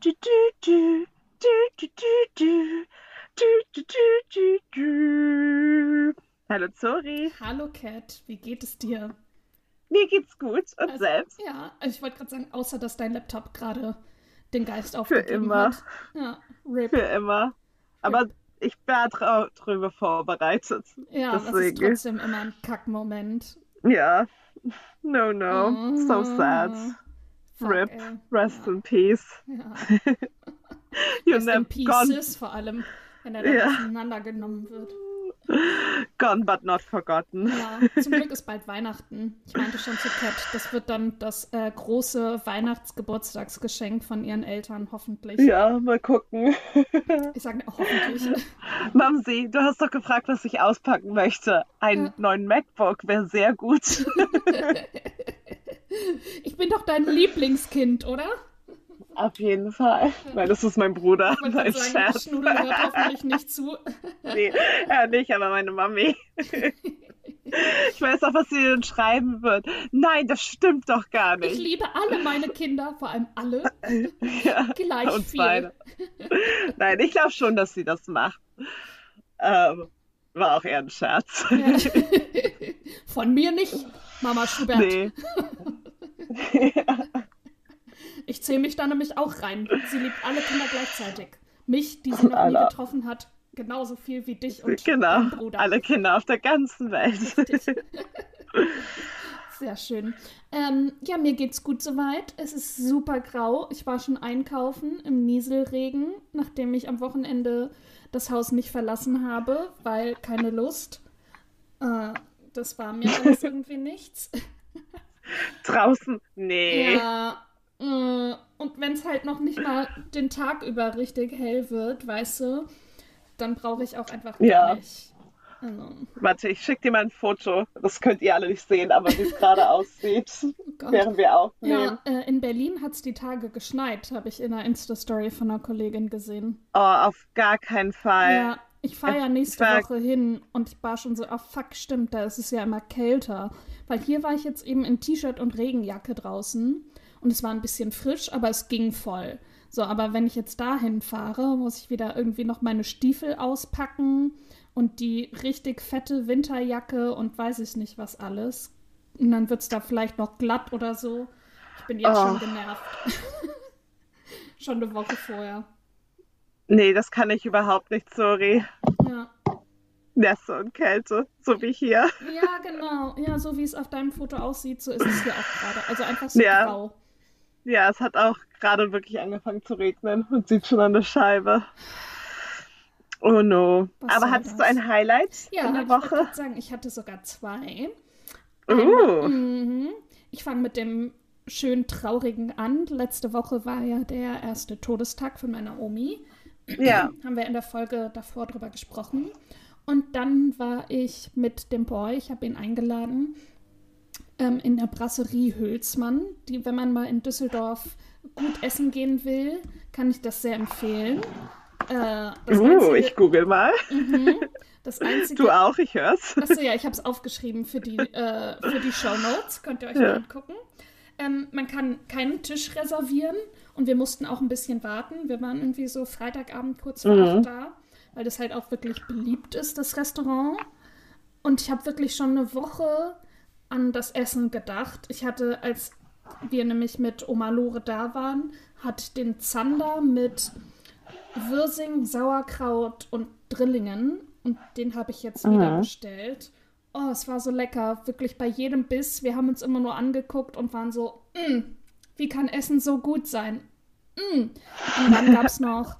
du, du, du, Hallo Zori. Hallo Cat, wie geht es dir? Mir geht's gut und also, selbst. Ja, also ich wollte gerade sagen, außer dass dein Laptop gerade den Geist aufgegeben Für immer. Hat. Ja, RIP. Für immer. Aber RIP. ich war drüber vorbereitet. Ja, deswegen. das ist trotzdem immer ein Kackmoment. Ja. No, no. Mm -hmm. So sad. Fuck, RIP. ey. Rest in peace. Ja. You Rest in Pieces vor allem, wenn er dann Ja. auseinandergenommen wird. gone but not forgotten. Ja, zum Glück ist bald Weihnachten. Ich meinte schon zu Cat, das wird dann das äh, große Weihnachtsgeburtstagsgeschenk von ihren Eltern, hoffentlich. Ja, mal gucken. Ich sage hoffentlich. Mamsi, du hast doch gefragt, was ich auspacken möchte. Einen Ja. neuen MacBook wäre sehr gut. Ich bin doch dein Lieblingskind, oder? Auf jeden Fall. Weil das ist mein Bruder. Ich gerade sagen, Scherz. Schnudel hört hoffentlich nicht zu. Nee, er nicht, aber meine Mami. Ich weiß auch, was sie denn schreiben wird. Nein, das stimmt doch gar Ich nicht. liebe alle meine Kinder, vor allem alle, Ja, gleich uns viel. beide. Nein, ich glaube schon, dass sie das macht. Ähm, war auch eher ein Scherz. Ja. Von mir nicht, Mama Schubert. Nee. Ich zähle mich da nämlich auch rein. Sie liebt alle Kinder gleichzeitig. Mich, die sie noch nie Alle. getroffen hat, genauso viel wie dich und Genau. deinen Bruder. Alle Kinder auf der ganzen Welt. Richtig. Sehr schön. Ähm, ja, mir geht's gut soweit. Es ist super grau. Ich war schon einkaufen im Nieselregen, nachdem ich am Wochenende das Haus nicht verlassen habe, weil keine Lust. Äh, das war mir alles irgendwie nichts. Draußen? Nee. Ja, äh, und wenn es halt noch nicht mal den Tag über richtig hell wird, weißt du, dann brauche ich auch einfach gar Ja. nicht. Also, Warte, ich schicke dir mal ein Foto. Das könnt ihr alle nicht sehen, aber wie es gerade aussieht, oh während wir aufnehmen. Ja, äh, in Berlin hat es die Tage geschneit, habe ich in einer Insta-Story von einer Kollegin gesehen. Oh, auf gar keinen Fall. Ja, ich fahre ja nächste war- Woche hin und ich war schon so, ah fuck, stimmt, da ist es ja immer kälter. Weil hier war ich jetzt eben in T-Shirt und Regenjacke draußen und es war ein bisschen frisch, aber es ging voll. So, aber wenn ich jetzt dahin fahre, muss ich wieder irgendwie noch meine Stiefel auspacken und die richtig fette Winterjacke und weiß ich nicht was alles. Und dann wird es da vielleicht noch glatt oder so. Ich bin jetzt Oh. schon genervt. schon eine Woche vorher. Nee, das kann ich überhaupt nicht, sorry. Ja. Nässe und Kälte, so wie hier. Ja, genau. Ja, so wie es auf deinem Foto aussieht, so ist es hier auch gerade. Also einfach so Ja. grau. Ja, es hat auch gerade wirklich angefangen zu regnen und sieht schon an der Scheibe. Oh no. Was Aber hattest du das? ein Highlight Ja, in der ich Woche? gerade sagen, ich hatte sogar zwei. Uh, Mhm. Ich fange mit dem schön traurigen an. Letzte Woche war ja der erste Todestag von meiner Omi. Ja. Haben wir in der Folge davor drüber gesprochen. Und dann war ich mit dem Boy, ich habe ihn eingeladen, ähm, in der Brasserie Hülsmann. Die, wenn man mal in Düsseldorf gut essen gehen will, kann ich das sehr empfehlen. Äh, das Uh, einzige, ich google mal. mhm, das einzige Du auch, ich hör's. Achso, ja, ich habe es aufgeschrieben für die, äh, für die Show Notes. Könnt ihr euch Ja. mal angucken. Ähm, man kann keinen Tisch reservieren und wir mussten auch ein bisschen warten. Wir waren irgendwie so Freitagabend kurz vor Mhm. acht da, weil das halt auch wirklich beliebt ist, das Restaurant. Und ich habe wirklich schon eine Woche an das Essen gedacht. Ich hatte, als wir nämlich mit Oma Lore da waren, hat den Zander mit Würsing, Sauerkraut und Drillingen. Und den habe ich jetzt wieder Mhm. bestellt. Oh, es war so lecker. Wirklich bei jedem Biss. Wir haben uns immer nur angeguckt und waren so, "Mm, wie kann Essen so gut sein? Mm. Und dann gab es noch,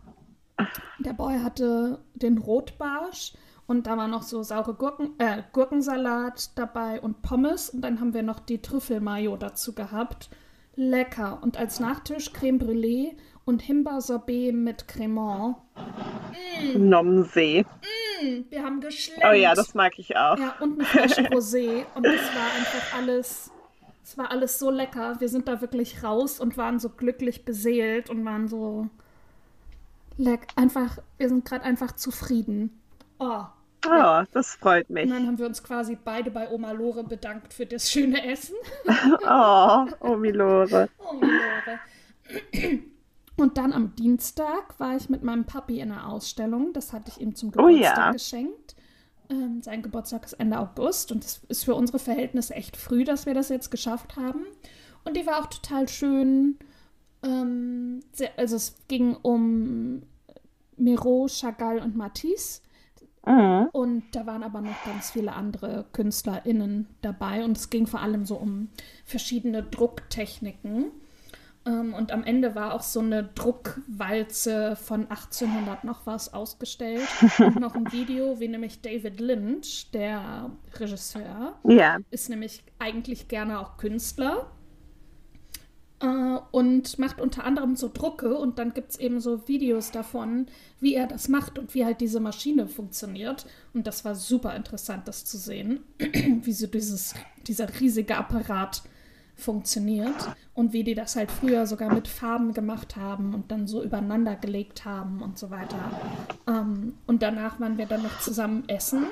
der Boy hatte den Rotbarsch und da war noch so saure Gurken, äh, Gurkensalat dabei und Pommes. Und dann haben wir noch die Trüffelmayo dazu gehabt. Lecker. Und als Nachtisch Creme Brûlée und Himbeersorbet mit Cremant. Nomsee. Mm, wir haben geschlemmt. Oh ja, das mag ich auch. Ja, und eine Flasche Rosé. Und es war einfach alles, es war alles so lecker. Wir sind da wirklich raus und waren so glücklich beseelt und waren so leck, einfach, wir sind gerade einfach zufrieden. Oh. Oh, das freut Und mich. dann haben wir uns quasi beide bei Oma Lore bedankt für das schöne Essen. Oh, Omi Lore. Oh, Lore. Und dann am Dienstag war ich mit meinem Papi in einer Ausstellung. Das hatte ich ihm zum Oh Geburtstag ja. geschenkt. Ähm, sein Geburtstag ist Ende August und es ist für unsere Verhältnisse echt früh, dass wir das jetzt geschafft haben. Und die war auch total schön. Ähm, sehr, also es ging um Miro, Chagall und Matisse. Mhm. Und da waren aber noch ganz viele andere KünstlerInnen dabei. Und es ging vor allem so um verschiedene Drucktechniken. Ähm, und am Ende war auch so eine Druckwalze von 1800 noch was ausgestellt. Und noch ein Video, wie nämlich David Lynch, der Regisseur, Ja. ist nämlich eigentlich gerne auch Künstler äh, und macht unter anderem so Drucke und dann gibt es eben so Videos davon, wie er das macht und wie halt diese Maschine funktioniert. Und das war super interessant, das zu sehen, wie so dieses, dieser riesige Apparat funktioniert und wie die das halt früher sogar mit Farben gemacht haben und dann so übereinander gelegt haben und so weiter. Ähm, und danach waren wir dann noch zusammen essen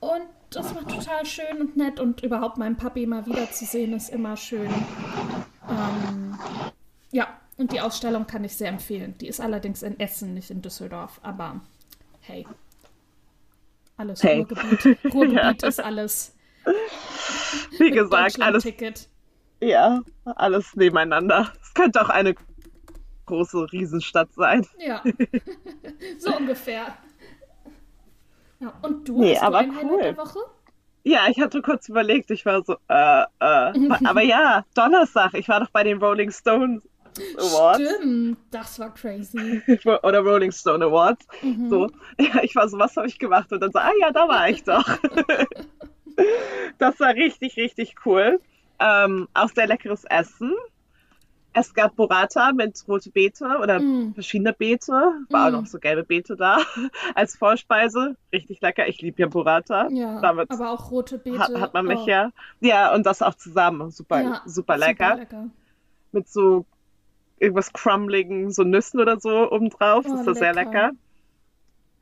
und das war total schön und nett und überhaupt meinen Papi mal wiederzusehen ist immer schön. Ähm, ja, und die Ausstellung kann ich sehr empfehlen. Die ist allerdings in Essen, nicht in Düsseldorf, aber hey. Alles Hey. Ruhrgebiet. Ruhrgebiet Ja. ist alles. Wie mit gesagt, alles, Deutschland-Ticket. Ja, alles nebeneinander. Es könnte auch eine große Riesenstadt sein. Ja, so ungefähr. Ja, und du, Nee, hast du aber ein Highlight cool. der Woche? Ja, ich hatte kurz überlegt, ich war so, äh, äh, aber ja, Donnerstag, ich war doch bei den Rolling Stones Awards Stimmt, das war crazy. oder Rolling Stone Awards. Mhm. So, ja, ich war so, was habe ich gemacht? Und dann so, ah ja, da war ich doch. das war richtig, richtig cool. Ähm, auch sehr leckeres Essen. Es gab Burrata mit rote Beete oder Mm. verschiedene Beete. War Mm. auch noch so gelbe Beete da als Vorspeise. Richtig lecker. Ich liebe ja Burrata. Ja, Damit aber auch rote Beete. hat, hat man mich oh, ja. Ja, und das auch zusammen. Super, ja, super lecker. Super lecker. Mit so irgendwas crumbeligen, so Nüssen oder so obendrauf. Oh, das war sehr lecker. lecker.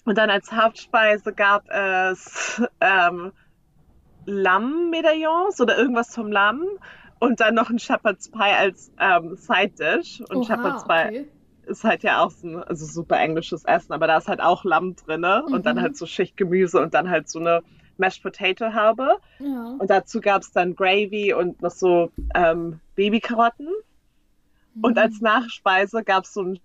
Und dann als Hauptspeise gab es ähm, Lammmedaillons oder irgendwas vom Lamm. Und dann noch ein Shepherd's Pie als ähm, Side Dish. Und Oha, Shepherd's Pie okay. ist halt ja auch so ein also super englisches Essen, aber da ist halt auch Lamm drinne und dann Mhm. halt so Schichtgemüse und dann halt so eine Mashed Potato Haube. Ja. Und dazu gab es dann Gravy und noch so ähm, Babykarotten. Und als Mhm. Nachspeise gab es so ein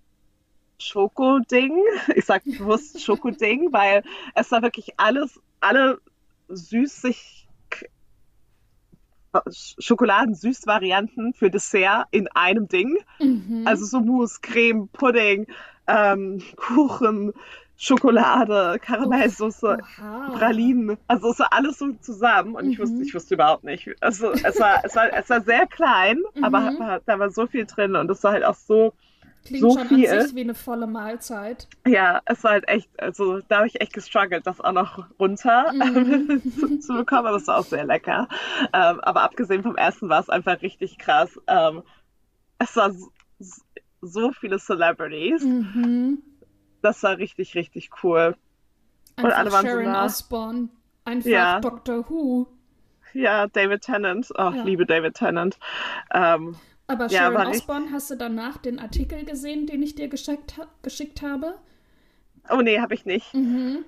Schokoding. Ich sag bewusst Schokoding, weil es war wirklich alles, alle süßig Schokoladen-Süß-Varianten für Dessert in einem Ding. Mhm. Also so Mousse, Creme, Pudding, ähm, Kuchen, Schokolade, Karamellsoße, Oha. Pralinen. Also es war alles so zusammen und ich Mhm. wusste, ich wusste überhaupt nicht. Also es war, es war, es war sehr klein, aber Mhm. aber da war so viel drin und es war halt auch so, Klingt so schon viel. an sich wie eine volle Mahlzeit. ja, es war halt echt, also da habe ich echt gestruggelt, das auch noch runter Mhm. zu, zu bekommen, aber es war auch sehr lecker. Ähm, aber abgesehen vom Essen war es einfach richtig krass. Ähm, es war so, so viele Celebrities. Mhm. Das war richtig, richtig cool. Einfach alle waren so Sharon nah. Osbourne. Einfach Ja. Doctor Who. Ja, David Tennant. Oh, Ja. ich liebe David Tennant. Ähm, Aber Ja, Sharon Osbourne, hast du danach den Artikel gesehen, den ich dir geschickt, ha geschickt habe? oh nee, habe ich nicht. Mhm.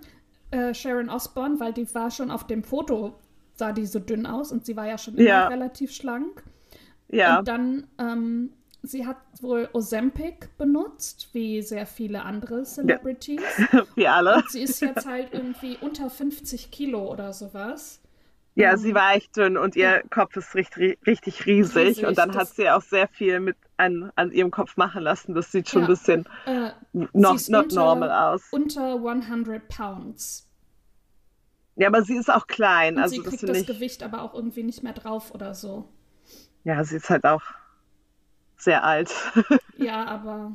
Äh, Sharon Osbourne, weil die war schon auf dem Foto, sah die so dünn aus und sie war ja schon immer Ja. relativ schlank. Ja, Und dann, ähm, sie hat wohl Ozempic benutzt, wie sehr viele andere Celebrities. wie alle. Und sie ist jetzt halt irgendwie unter 50 Kilo oder sowas. Ja, sie war echt dünn und ihr Kopf ist richtig, richtig riesig. Riesig, Und dann hat das- sie auch sehr viel mit an, an ihrem Kopf machen lassen. Das sieht schon Ja. ein bisschen Äh, ist not unter- normal aus. unter 100 Pounds. Ja, aber sie ist auch klein. Und Also sie das kriegt das ich. Gewicht aber auch irgendwie nicht mehr drauf oder so. Ja, sie ist halt auch sehr alt. Ja, aber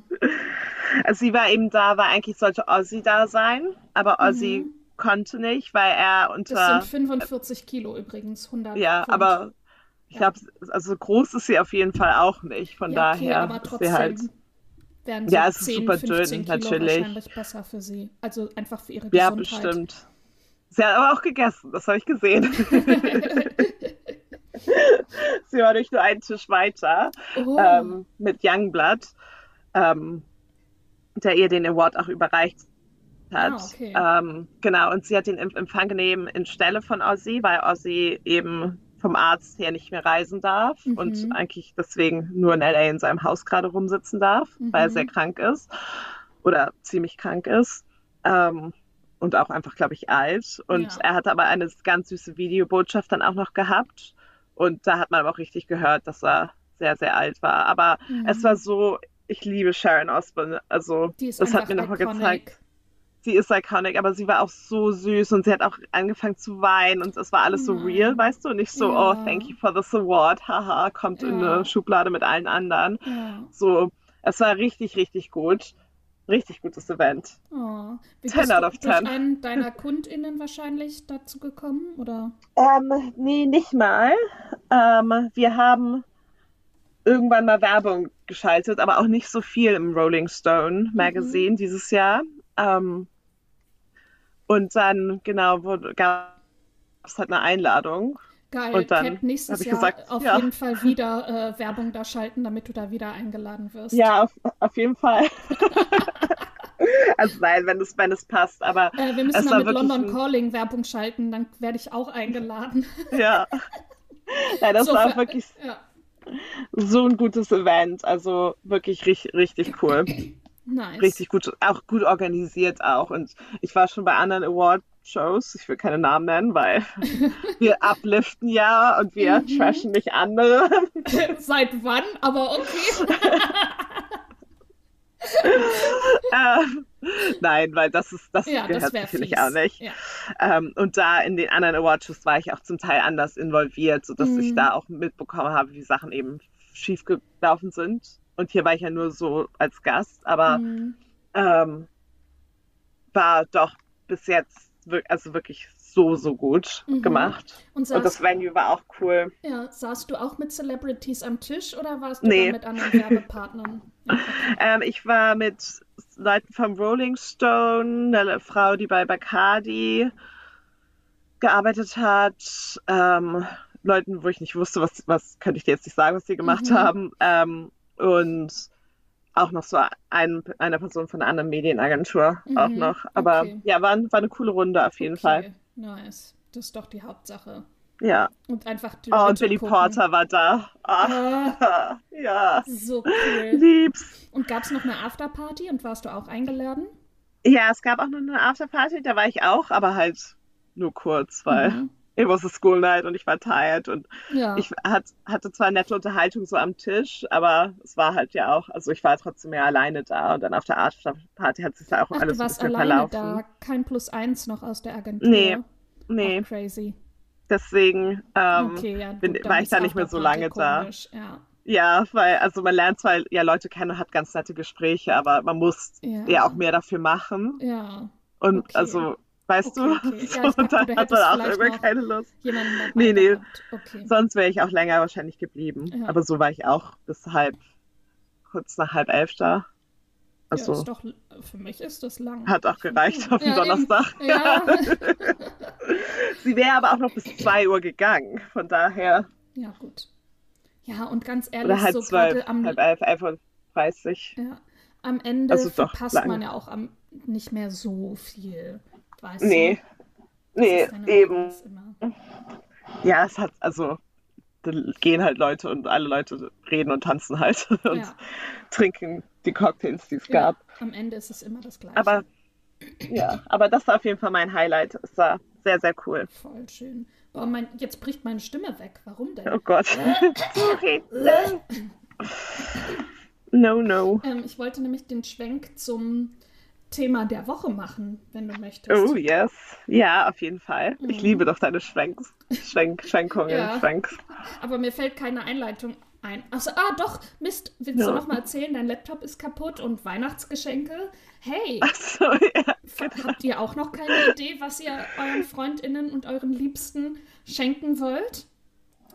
Also sie war eben da, weil eigentlich sollte Ozzy da sein, aber Ozzy Mhm. Konnte nicht, weil er das unter. sind 45 Kilo übrigens, 100 Ja, Pfund. aber ich Ja. glaube, also groß ist sie auf jeden Fall auch nicht. Von ja, okay, daher aber ist sie trotzdem halt. wären so Ja, es ist 10, super 15 dünn, natürlich. wahrscheinlich besser für sie. Also einfach für ihre Ja, Gesundheit. bestimmt. Sie hat aber auch gegessen, das habe ich gesehen. sie war durch nur einen Tisch weiter Oh, ähm, mit Youngblood. Ähm, der ihr den Award auch überreicht hat. Ah, okay. Ähm, genau, und sie hat den Empfang genommen in Stelle von Ozzy, weil Ozzy eben vom Arzt her nicht mehr reisen darf Mhm. und eigentlich deswegen nur in LA in seinem Haus gerade rumsitzen darf, weil er Mhm. sehr krank ist oder ziemlich krank ist. Ähm, und auch einfach, glaube ich, alt. Und Ja. er hatte aber eine ganz süße Videobotschaft dann auch noch gehabt. Und da hat man aber auch richtig gehört, dass er sehr, sehr alt war. Aber Mhm. es war so, ich liebe Sharon Osbourne. Also, das hat mir nochmal gezeigt. Sie ist iconic, aber sie war auch so süß und sie hat auch angefangen zu weinen und es war alles so Nein. real, weißt du? Nicht so, Ja. oh, thank you for this award, haha, kommt in Ja. eine Schublade mit allen anderen. Ja. So, es war richtig, richtig gut. Richtig gutes Event. Oh. Wie 10 bist out of durch 10. einen deiner KundInnen wahrscheinlich dazu gekommen? Oder? Ähm, nee, nicht mal. Ähm, wir haben irgendwann mal Werbung geschaltet, aber auch nicht so viel im Rolling Stone Magazine dieses Jahr. Ähm, und dann, genau, gab es halt eine Einladung. Geil, Und dann Cat, nächstes ich Jahr gesagt, auf ja. jeden Fall wieder äh, Werbung da schalten, damit du da wieder eingeladen wirst. Ja, auf, auf jeden Fall. also nein, wenn es, wenn es passt, aber Äh, wir müssen mal mit London ein- Calling Werbung schalten, dann werde ich auch eingeladen. ja. Ja, das So war wirklich Ja, so ein gutes Event. Also wirklich richtig, richtig cool. nice. Richtig gut, auch gut organisiert auch. Und ich war schon bei anderen Award-Shows, ich will keine Namen nennen, weil wir upliften ja und wir Mhm. trashen nicht andere. Seit wann? Aber okay. Ähm, Nein, weil das ist, das Ja, gehört das wäre sich, finde ich, fies. auch nicht. Ja. Ähm, und da in den anderen Awardshows war ich auch zum Teil anders involviert, sodass Mhm. ich da auch mitbekommen habe, wie Sachen eben schief gelaufen sind. Und hier war ich ja nur so als Gast, aber Mhm. ähm, war doch bis jetzt also wirklich so, so gut Mhm. gemacht. Und Und das saß, Venue war auch cool. ja, saßt du auch mit Celebrities am Tisch oder warst du Nee. mit anderen Werbepartnern? Okay. Ähm, ich war mit Leuten vom Rolling Stone, eine Frau, die bei Bacardi gearbeitet hat, ähm, Leuten, wo ich nicht wusste, was, was könnte ich dir jetzt nicht sagen, was die gemacht Mhm. haben, ähm, und auch noch so ein, eine Person von einer anderen Medienagentur auch Mhm, noch. Aber okay. ja, war, war eine coole Runde auf jeden Fall. Okay, nice. Das ist doch die Hauptsache. Ja. Und einfach die Oh, und Billy gucken. Porter war da. Ah, ja, So cool. lieb's. Und gab es noch eine Afterparty und warst du auch eingeladen? Ja, es gab auch noch eine Afterparty, da war ich auch, aber halt nur kurz, weil Mhm. it was a school night und ich war tired und Ja. ich hat, hatte zwar nette Unterhaltung so am Tisch, aber es war halt ja auch, also ich war trotzdem ja alleine da und dann auf der Afterparty hat sich da auch Ach, alles du ein warst bisschen alleine verlaufen. da, kein Plus eins noch aus der Agentur. Nee, Nee, Ach, crazy. deswegen ähm, Okay, ja, bin, war ich da nicht mehr so lange Afterparty da. komisch, Ja. Ja, weil, also man lernt zwar ja Leute kennen und hat ganz nette Gespräche, aber man muss Ja. ja auch mehr dafür machen. Ja. Und Okay. also, weißt Okay, du, okay. so, Ja, ich dachte, und dann hat man auch irgendwann keine Lust. Nee, nee. Okay. Sonst wäre ich auch länger wahrscheinlich geblieben. Ja. Aber so war ich auch bis halb, kurz nach halb elf da. ja, Also, ist doch, für mich ist das lang. hat auch gereicht auf den Ja. Donnerstag. Ja. Sie wäre aber auch noch bis zwei Uhr gegangen. Von daher, ja, gut. Ja, und ganz oder ehrlich, halb so zwölf, am, halb elf, elf Uhr dreißig. ja, am Ende Also verpasst man ja auch am, nicht mehr so viel. Weißt Nee, du? nee, dann eben. Ja, es hat, also, da gehen halt Leute und alle Leute reden und tanzen halt und Ja. trinken die Cocktails, die es Ja, gab. am Ende ist es immer das Gleiche. Aber, ja, aber das war auf jeden Fall mein Highlight. Es war sehr, sehr cool. Voll schön. Boah, mein, jetzt bricht meine Stimme weg. Warum denn? Oh Gott. Sorry. No, no. Ähm, ich wollte nämlich den Schwenk zum Thema der Woche machen, wenn du möchtest. Oh, yes. Ja, auf jeden Fall. Ich Mhm. liebe doch deine Schwenks. Schwenk, Schwenkungen, Ja. Schwenks. Aber mir fällt keine Einleitung ein. Achso, ah, doch. Mist, willst du Ja. noch mal erzählen, dein Laptop ist kaputt und Weihnachtsgeschenke? Hey, Achso, ja. f- habt ihr auch noch keine Idee, was ihr euren FreundInnen und euren Liebsten schenken wollt?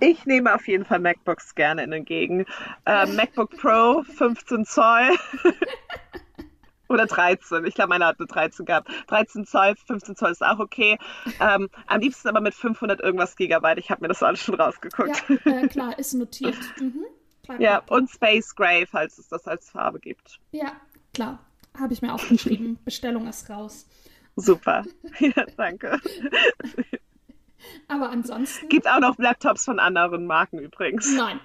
Ich nehme auf jeden Fall MacBooks gerne in entgegen. Äh, MacBook Pro, 15 Zoll. Oder 13. Ich glaube, meine hat eine 13 gehabt. 13 Zoll, 15 Zoll ist auch okay. Ähm, am liebsten aber mit 500 irgendwas Gigabyte. Ich habe mir das alles schon rausgeguckt. Ja, äh, klar, ist notiert. Mhm. Klar, Ja, klar. und Space Gray, falls es das als Farbe gibt. Ja, klar. habe ich mir aufgeschrieben. Bestellung ist raus. Super. Ja, danke. Aber ansonsten. Gibt auch noch Laptops von anderen Marken übrigens. Nein.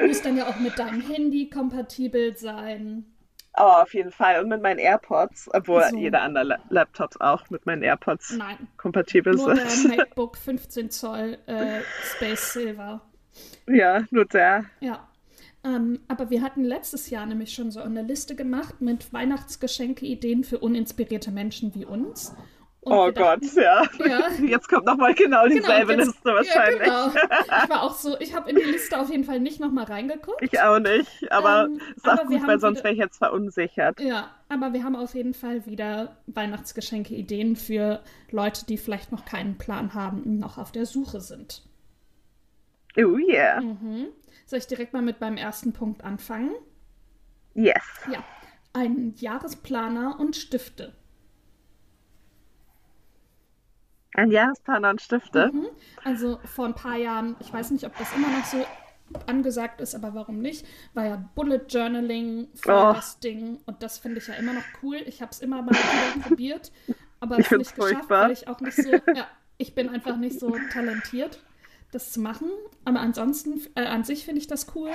Muss dann ja auch mit deinem Handy kompatibel sein. Oh, auf jeden Fall. Und mit meinen AirPods, obwohl So. jeder andere La Laptops auch mit meinen AirPods Nein. kompatibel Nur der sind. MacBook 15 Zoll äh, Space Silver. Ja, nur der. Ja. Ähm, aber wir hatten letztes Jahr nämlich schon so eine Liste gemacht mit Weihnachtsgeschenke-Ideen für uninspirierte Menschen wie uns. Und Oh wir Gott, dachten- ja. Ja. Jetzt kommt nochmal genau Genau, dieselbe und jetzt- Liste wahrscheinlich. Ja, genau. Ich war auch so, ich habe in die Liste auf jeden Fall nicht nochmal reingeguckt. Ich auch nicht, aber Ähm, ist auch aber gut, weil sonst wäre ich jetzt verunsichert. Ja, aber wir haben auf jeden Fall wieder Weihnachtsgeschenke-Ideen für Leute, die vielleicht noch keinen Plan haben und noch auf der Suche sind. Oh yeah. Mhm. Soll ich direkt mal mit meinem ersten Punkt anfangen? Yes. Ja, ein Jahresplaner und Stifte. Ein Jahresplaner und Stifte. Mhm. Also vor ein paar Jahren, ich weiß nicht, ob das immer noch so angesagt ist, aber warum nicht, war ja Bullet Journaling voll Oh. das Ding und das finde ich ja immer noch cool. Ich habe es immer mal wieder probiert, aber Ich es nicht geschafft, furchtbar. weil ich auch nicht so, ja, ich bin einfach nicht so talentiert, das zu machen. Aber ansonsten, äh, an sich finde ich das cool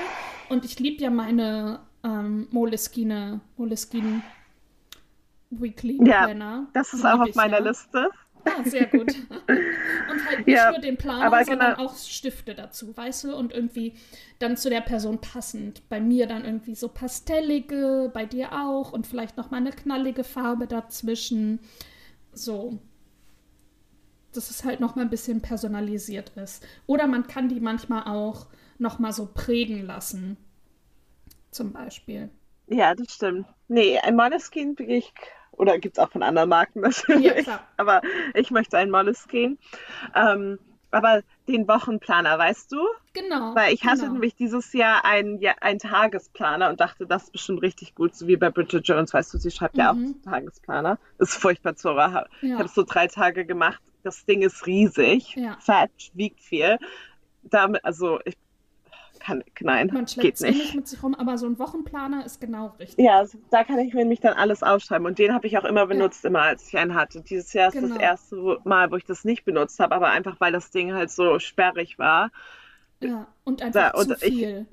und ich liebe ja meine ähm, Moleskine, Moleskine Weekly Ja, Planner. Das ist auch auf meiner ja. Liste. Ah, sehr gut. Und halt nicht Ja, nur den Planer, aber sondern genau- auch Stifte dazu, weißt du? Und irgendwie dann zu der Person passend. Bei mir dann irgendwie so pastellige, bei dir auch und vielleicht noch mal eine knallige Farbe dazwischen. So. Dass es halt noch mal ein bisschen personalisiert ist. Oder man kann die manchmal auch noch mal so prägen lassen. Zum Beispiel. Ja, das stimmt. Nee, ein Moleskine bin ich, oder gibt es auch von anderen Marken natürlich, Ja, klar. aber ich möchte einen Moleskine. Ähm, aber den Wochenplaner, weißt du? Genau. Weil ich hatte genau. nämlich dieses Jahr einen, ja, einen Tagesplaner und dachte, das ist bestimmt richtig gut, so wie bei Bridget Jones, weißt du, sie schreibt ja auch Mhm. Tagesplaner. Ist furchtbar. Ich Ja. habe es so drei Tage gemacht. Das Ding ist riesig, Ja. fett, wiegt viel. Damit, also ich kann, nein, Man geht eh nicht. nicht mit sich rum, aber so ein Wochenplaner ist genau richtig. Ja, also da kann ich mir nämlich dann alles aufschreiben. Und den habe ich auch immer benutzt, immer als ich einen hatte. Dieses Jahr ist Genau. das erste Mal, wo ich das nicht benutzt habe, aber einfach weil das Ding halt so sperrig war. Ja, und einfach Da- und zu ich- viel.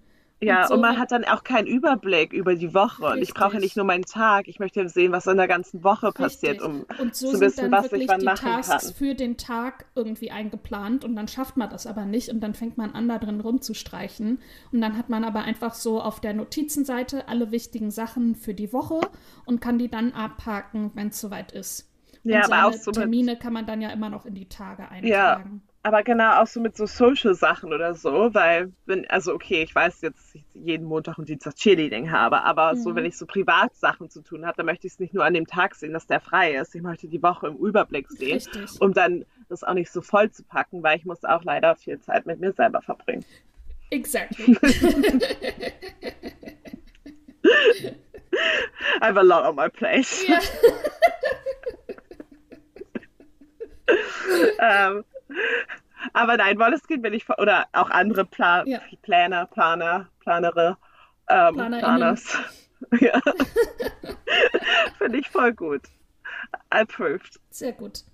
Ja, Und so und man hat dann auch keinen Überblick über die Woche. Und ich brauche ja Richtig. nicht nur meinen Tag, ich möchte sehen, was in der ganzen Woche passiert, Richtig. um und so zu sind wissen, dann was ich wirklich wann die machen Tasks kann. für den Tag irgendwie eingeplant und dann schafft man das aber nicht und dann fängt man an, da drin rumzustreichen. Und dann hat man aber einfach so auf der Notizenseite alle wichtigen Sachen für die Woche und kann die dann abhaken, wenn es soweit ist. Ja, und aber seine auch so Termine kann man dann ja immer noch in die Tage Ja, eintragen. Aber genau auch so mit so Social-Sachen oder so, weil, wenn, also okay, ich weiß jetzt, jeden Montag und Dienstag Cheerleading habe, aber so, Mhm. wenn ich so Privatsachen zu tun habe, dann möchte ich es nicht nur an dem Tag sehen, dass der frei ist. Ich möchte die Woche im Überblick sehen, Richtig. um dann das auch nicht so voll zu packen, weil ich muss auch leider viel Zeit mit mir selber verbringen. Exactly. I have a lot on my plate. ja. ähm, aber nein, Moleskine bin ich, oder auch andere Pla Ja. Planer, Planer, Planere, ähm. Planers. ja. Finde ich voll gut. Approved. Sehr gut.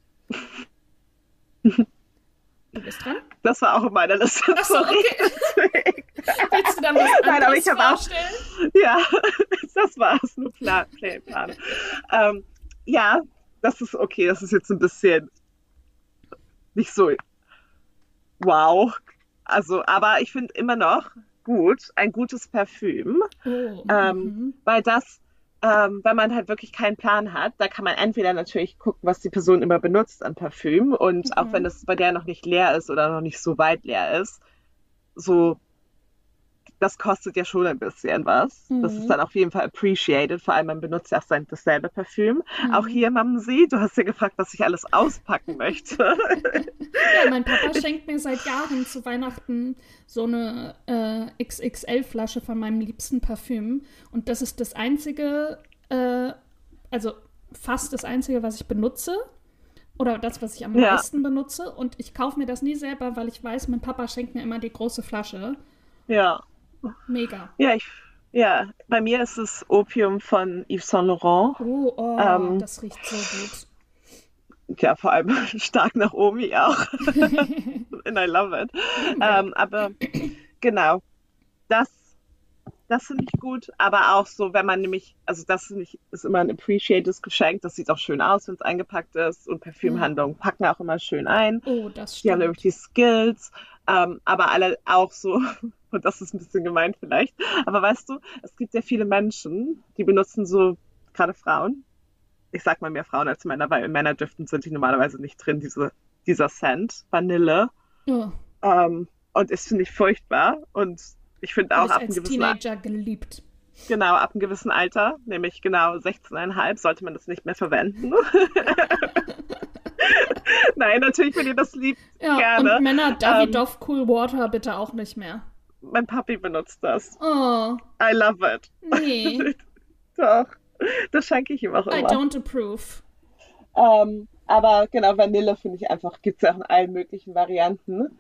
Du bist dran. Das war auch in meiner Liste. Ach so, Sorry. okay. Willst du dann was Nein, aber anderes ich habe auch-? Ja, das war's. Nur Plan, Plan, Plan. Ähm, ja, das ist okay. Das ist jetzt ein bisschen nicht so wow. Also, aber ich finde immer noch gut, ein gutes Parfüm, Oh, Ähm, mhm. weil das, ähm, wenn man halt wirklich keinen Plan hat, da kann man entweder natürlich gucken, was die Person immer benutzt an Parfüm und auch Mhm. wenn das bei der noch nicht leer ist oder noch nicht so weit leer ist, so das kostet ja schon ein bisschen was. Das Mhm. ist dann auf jeden Fall appreciated. Vor allem, man benutzt ja auch sein, dasselbe Parfüm. Mhm. Auch hier, Mamsi, du hast ja gefragt, was ich alles auspacken möchte. Ja, mein Papa schenkt mir seit Jahren zu Weihnachten so eine äh, XXL-Flasche von meinem liebsten Parfüm. Und das ist das einzige, äh, also fast das einzige, was ich benutze. Oder das, was ich am Ja. meisten benutze. Und ich kaufe mir das nie selber, weil ich weiß, mein Papa schenkt mir immer die große Flasche. ja. Mega. Ja, ich, ja, bei mir ist es Opium von Yves Saint Laurent. Oh, oh, Ähm, das riecht so gut. Ja, vor allem stark nach Omi auch. And I love it. Ähm, aber genau, das, das finde ich gut. Aber auch so, wenn man nämlich, also das finde ich, ist immer ein appreciates Geschenk. Das sieht auch schön aus, wenn es eingepackt ist. Und Parfümhandlungen packen auch immer schön ein. Oh, das Die haben stimmt. nämlich die Skills, ähm, aber alle auch so, und das ist ein bisschen gemein vielleicht, aber weißt du, es gibt ja viele Menschen, die benutzen so, gerade Frauen, ich sag mal mehr Frauen als Männer, weil in Männerdüften sind die normalerweise nicht drin, diese, dieser Scent, Vanille, Oh, ähm, und das finde ich furchtbar und ich finde auch ab einem gewissen, Teenager geliebt. genau, ab einem gewissen Alter, nämlich genau 16,5, sollte man das nicht mehr verwenden. Nein, natürlich, wenn ihr das liebt, Ja, gerne. und Männer Ähm, Davidoff Cool Water bitte auch nicht mehr. Mein Papi benutzt das. Oh, I love it. nee, Doch. Das schenke ich ihm auch I immer. don't approve. Ähm, aber genau, Vanille finde ich einfach, gibt es ja auch in allen möglichen Varianten.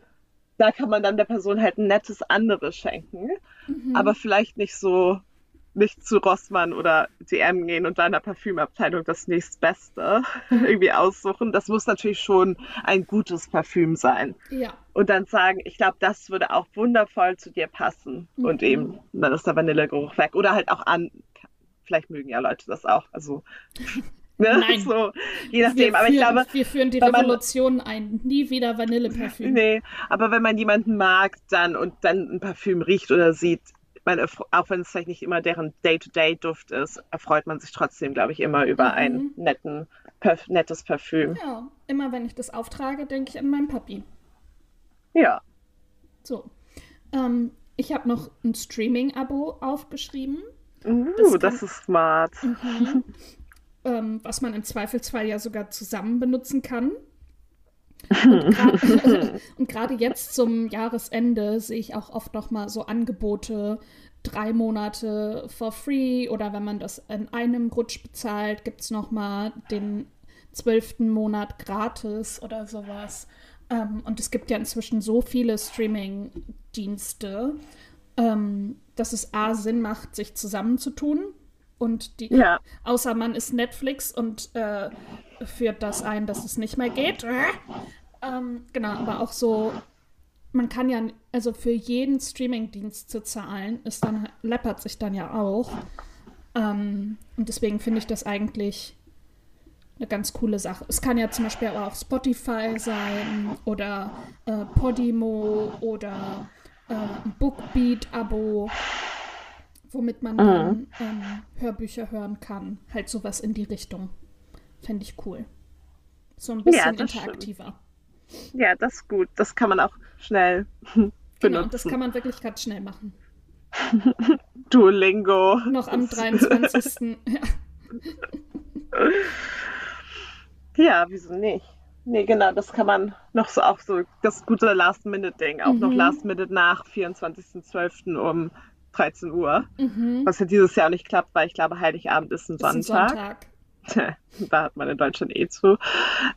Da kann man dann der Person halt ein nettes anderes schenken. Mhm. Aber vielleicht nicht so, nicht zu Rossmann oder DM gehen und da in der Parfümabteilung das nächstbeste irgendwie aussuchen. Das muss natürlich schon ein gutes Parfüm sein. Ja, Und dann sagen, ich glaube, das würde auch wundervoll zu dir passen. Und Mhm. eben, dann ist der Vanillegeruch weg. Oder halt auch an, vielleicht mögen ja Leute das auch. Also, ne? Nein. So, je nachdem. Aber ich führen, glaube, wir führen die wenn man- Revolution ein. Nie wieder Vanilleparfüm. nee, aber wenn man jemanden mag dann und dann ein Parfüm riecht oder sieht, man, auch wenn es vielleicht nicht immer deren Day-to-Day-Duft ist, erfreut man sich trotzdem, glaube ich, immer über Mhm. ein netten, perf nettes Parfüm. Ja, immer wenn ich das auftrage, denke ich an meinen Papi. Ja. So. Ähm, ich habe noch ein Streaming-Abo aufgeschrieben, Uh, Das das, kann- ist smart. ähm, was man im Zweifelsfall ja sogar zusammen benutzen kann. Und gerade jetzt zum Jahresende sehe ich auch oft noch mal so Angebote, drei Monate for free oder wenn man das in einem Rutsch bezahlt, gibt es noch mal den zwölften Monat gratis oder sowas. Ähm, und es gibt ja inzwischen so viele Streaming-Dienste, ähm, dass es A Sinn macht, sich zusammenzutun. Und die, Ja. außer man ist Netflix und äh, führt das ein, dass es nicht mehr geht. Ähm, genau, aber auch so, man kann ja, also für jeden Streamingdienst zu zahlen, ist dann, läppert sich dann ja auch. Ähm, und deswegen finde ich das eigentlich eine ganz coole Sache. Es kann ja zum Beispiel aber auch Spotify sein oder äh, Podimo oder äh, ein Bookbeat-Abo, womit man dann ähm, Hörbücher hören kann. Halt sowas in die Richtung. Fände ich cool. So ein bisschen stimmt. interaktiver. Ja, das ist gut. Das kann man auch schnell Genau, benutzen. das kann man wirklich ganz schnell machen. Duolingo. Noch am Das- 23. ja. Ja, wieso nicht? Nee, genau, das kann man noch so auch so, das gute Last-Minute-Ding, auch noch Mhm. Last-Minute nach 24.12. um 13 Uhr. Mhm. Was ja dieses Jahr nicht klappt, weil ich glaube, Heiligabend ist ein Ist ein Sonntag. Da hat man in Deutschland eh zu.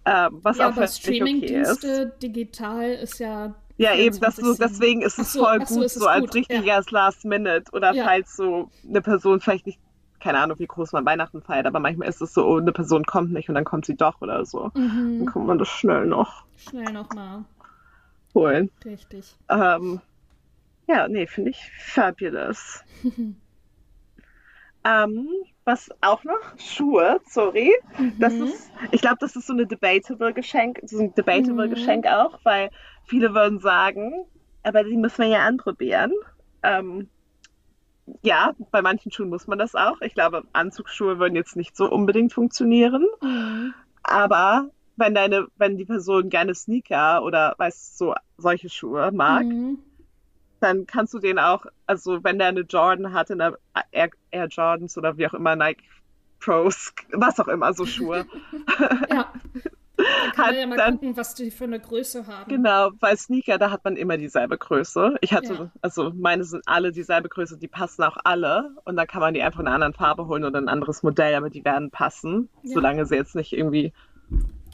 Ähm, was Ja, auch aber völlig okay. Streamingdienste digital ist ja. Ja, eben, das so, 24/7. deswegen ist es so, voll so, gut, ist es so als gut, richtiges Last Minute. Oder Ja. falls so eine Person vielleicht nicht, keine Ahnung, wie groß man Weihnachten feiert, aber manchmal ist es so, oh, eine Person kommt nicht und dann kommt sie doch oder so. Dann Mhm. kann man das schnell noch Schnell nochmal. holen. Richtig. Ähm, ja, nee, finde ich fabulous. ähm, was auch noch? Schuhe, sorry. Das Mhm. ist, ich glaube, das ist so eine debatable Geschenk, so ein debatable Mhm. Geschenk auch, weil viele würden sagen, aber die müssen wir ja anprobieren. Ähm, ja, bei manchen Schuhen muss man das auch. Ich glaube, Anzugsschuhe würden jetzt nicht so unbedingt funktionieren. Mhm. Aber wenn deine, wenn die Person gerne Sneaker oder weißt so solche Schuhe mag, Mhm. Dann kannst du den auch, also wenn der eine Jordan hat, in der Air, Air Jordans oder wie auch immer, Nike Pros, was auch immer, so Schuhe. Ja. Kann man ja mal dann- gucken, was die für eine Größe haben. Genau, weil Sneaker, da hat man immer dieselbe Größe. Ich hatte, Ja. also meine sind alle dieselbe Größe, die passen auch alle. Und dann kann man die einfach in einer anderen Farbe holen oder ein anderes Modell, aber die werden passen, Ja. solange sie jetzt nicht irgendwie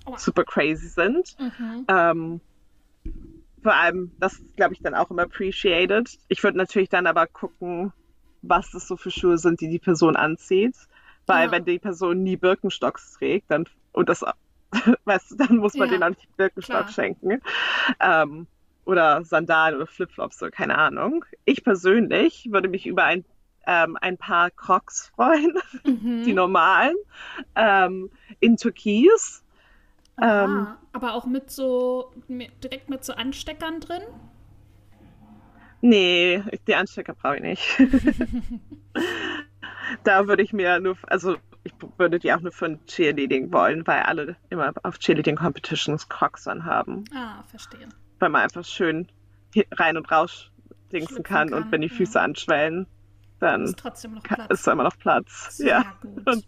Aua. super crazy sind. Mhm. Ähm, vor allem, das glaube ich dann auch immer appreciated. Ich würde natürlich dann aber gucken, was das so für Schuhe sind, die die Person anzieht. Weil Ja. wenn die Person nie Birkenstocks trägt, dann und das, weißt du, dann muss man Ja, denen auch nicht Birkenstock klar. schenken. Ähm, oder Sandalen oder Flipflops oder keine Ahnung. Ich persönlich würde mich über ein, ähm, ein paar Crocs freuen, Mhm. die normalen, ähm, in Türkis. Ähm, Ah, aber auch mit so, mit, direkt mit so Ansteckern drin? Nee, die Anstecker brauche ich nicht. Da würde ich mir nur, also ich würde die auch nur für ein Cheerleading wollen, weil alle immer auf Cheerleading Competitions Crocs anhaben. Ah, verstehe. Weil man einfach schön rein und raus dingsen kann, kann, und wenn die ja. Füße anschwellen, dann Ist trotzdem noch Platz. ist immer noch Platz. Sehr Ja, gut. Und-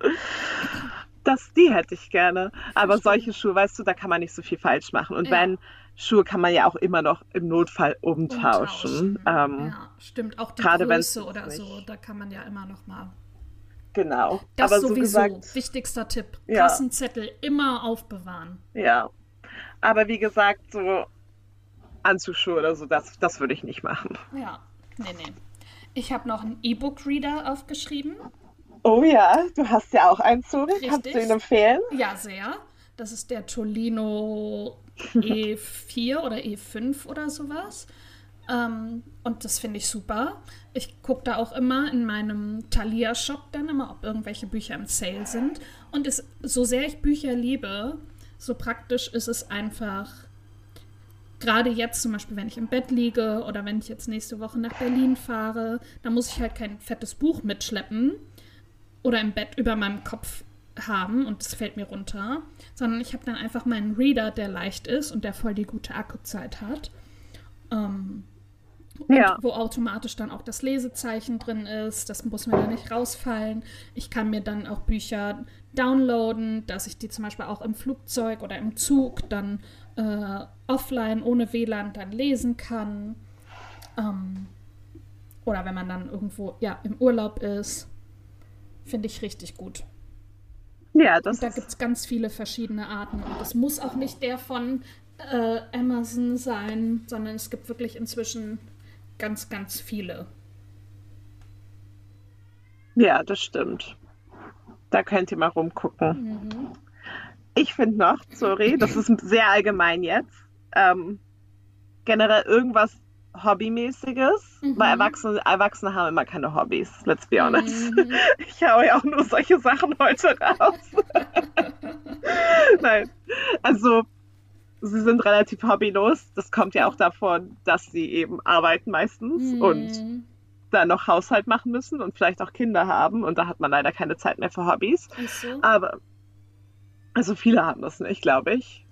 das, die hätte ich gerne. Aber solche Schuhe, weißt du, da kann man nicht so viel falsch machen. Und Ja. wenn Schuhe kann man ja auch immer noch im Notfall umtauschen. Ähm, ja, stimmt. Auch die Größe oder nicht- so, da kann man ja immer noch mal. Genau. Das Aber so sowieso. gesagt, Wichtigster Tipp. Ja. Kassenzettel immer aufbewahren. Ja. Aber wie gesagt, so Anzugsschuhe oder so, das, das würde ich nicht machen. Ja, nee, nee. Ich habe noch einen E-Book-Reader aufgeschrieben. Oh ja, du hast ja auch einen, Zuri. Kannst du Richtig. ihn empfehlen? Ja, sehr. Das ist der Tolino E4 oder E5 oder sowas. Ähm, und das finde ich super. Ich gucke da auch immer in meinem Thalia-Shop dann immer, ob irgendwelche Bücher im Sale sind. Und es, so sehr ich Bücher liebe, so praktisch ist es einfach, gerade jetzt zum Beispiel, wenn ich im Bett liege oder wenn ich jetzt nächste Woche nach Berlin fahre, da muss ich halt kein fettes Buch mitschleppen oder im Bett über meinem Kopf haben und es fällt mir runter, sondern ich habe dann einfach meinen Reader, der leicht ist und der voll die gute Akkuzeit hat. Ähm, Ja. wo automatisch dann auch das Lesezeichen drin ist. Das muss mir dann nicht rausfallen. Ich kann mir dann auch Bücher downloaden, dass ich die zum Beispiel auch im Flugzeug oder im Zug dann äh, offline ohne WLAN dann lesen kann. Ähm, oder wenn man dann irgendwo ja, im Urlaub ist. Finde ich richtig gut. Ja, das Und da gibt es ganz viele verschiedene Arten. Und es muss auch nicht der von äh, Amazon sein, sondern es gibt wirklich inzwischen ganz, ganz viele. ja, das stimmt. Da könnt ihr mal rumgucken. Mhm. Ich finde noch, sorry, das ist sehr allgemein jetzt, ähm, generell irgendwas Hobbymäßiges, Mhm. weil Erwachsene, Erwachsene haben immer keine Hobbys, let's be honest. Mhm. Ich hau ja auch nur solche Sachen heute raus. Nein, also sie sind relativ hobbylos. Das kommt ja auch davon, dass sie eben arbeiten meistens und Mhm. dann noch Haushalt machen müssen und vielleicht auch Kinder haben und da hat man leider keine Zeit mehr für Hobbys. So? Aber also viele haben das nicht, glaube ich.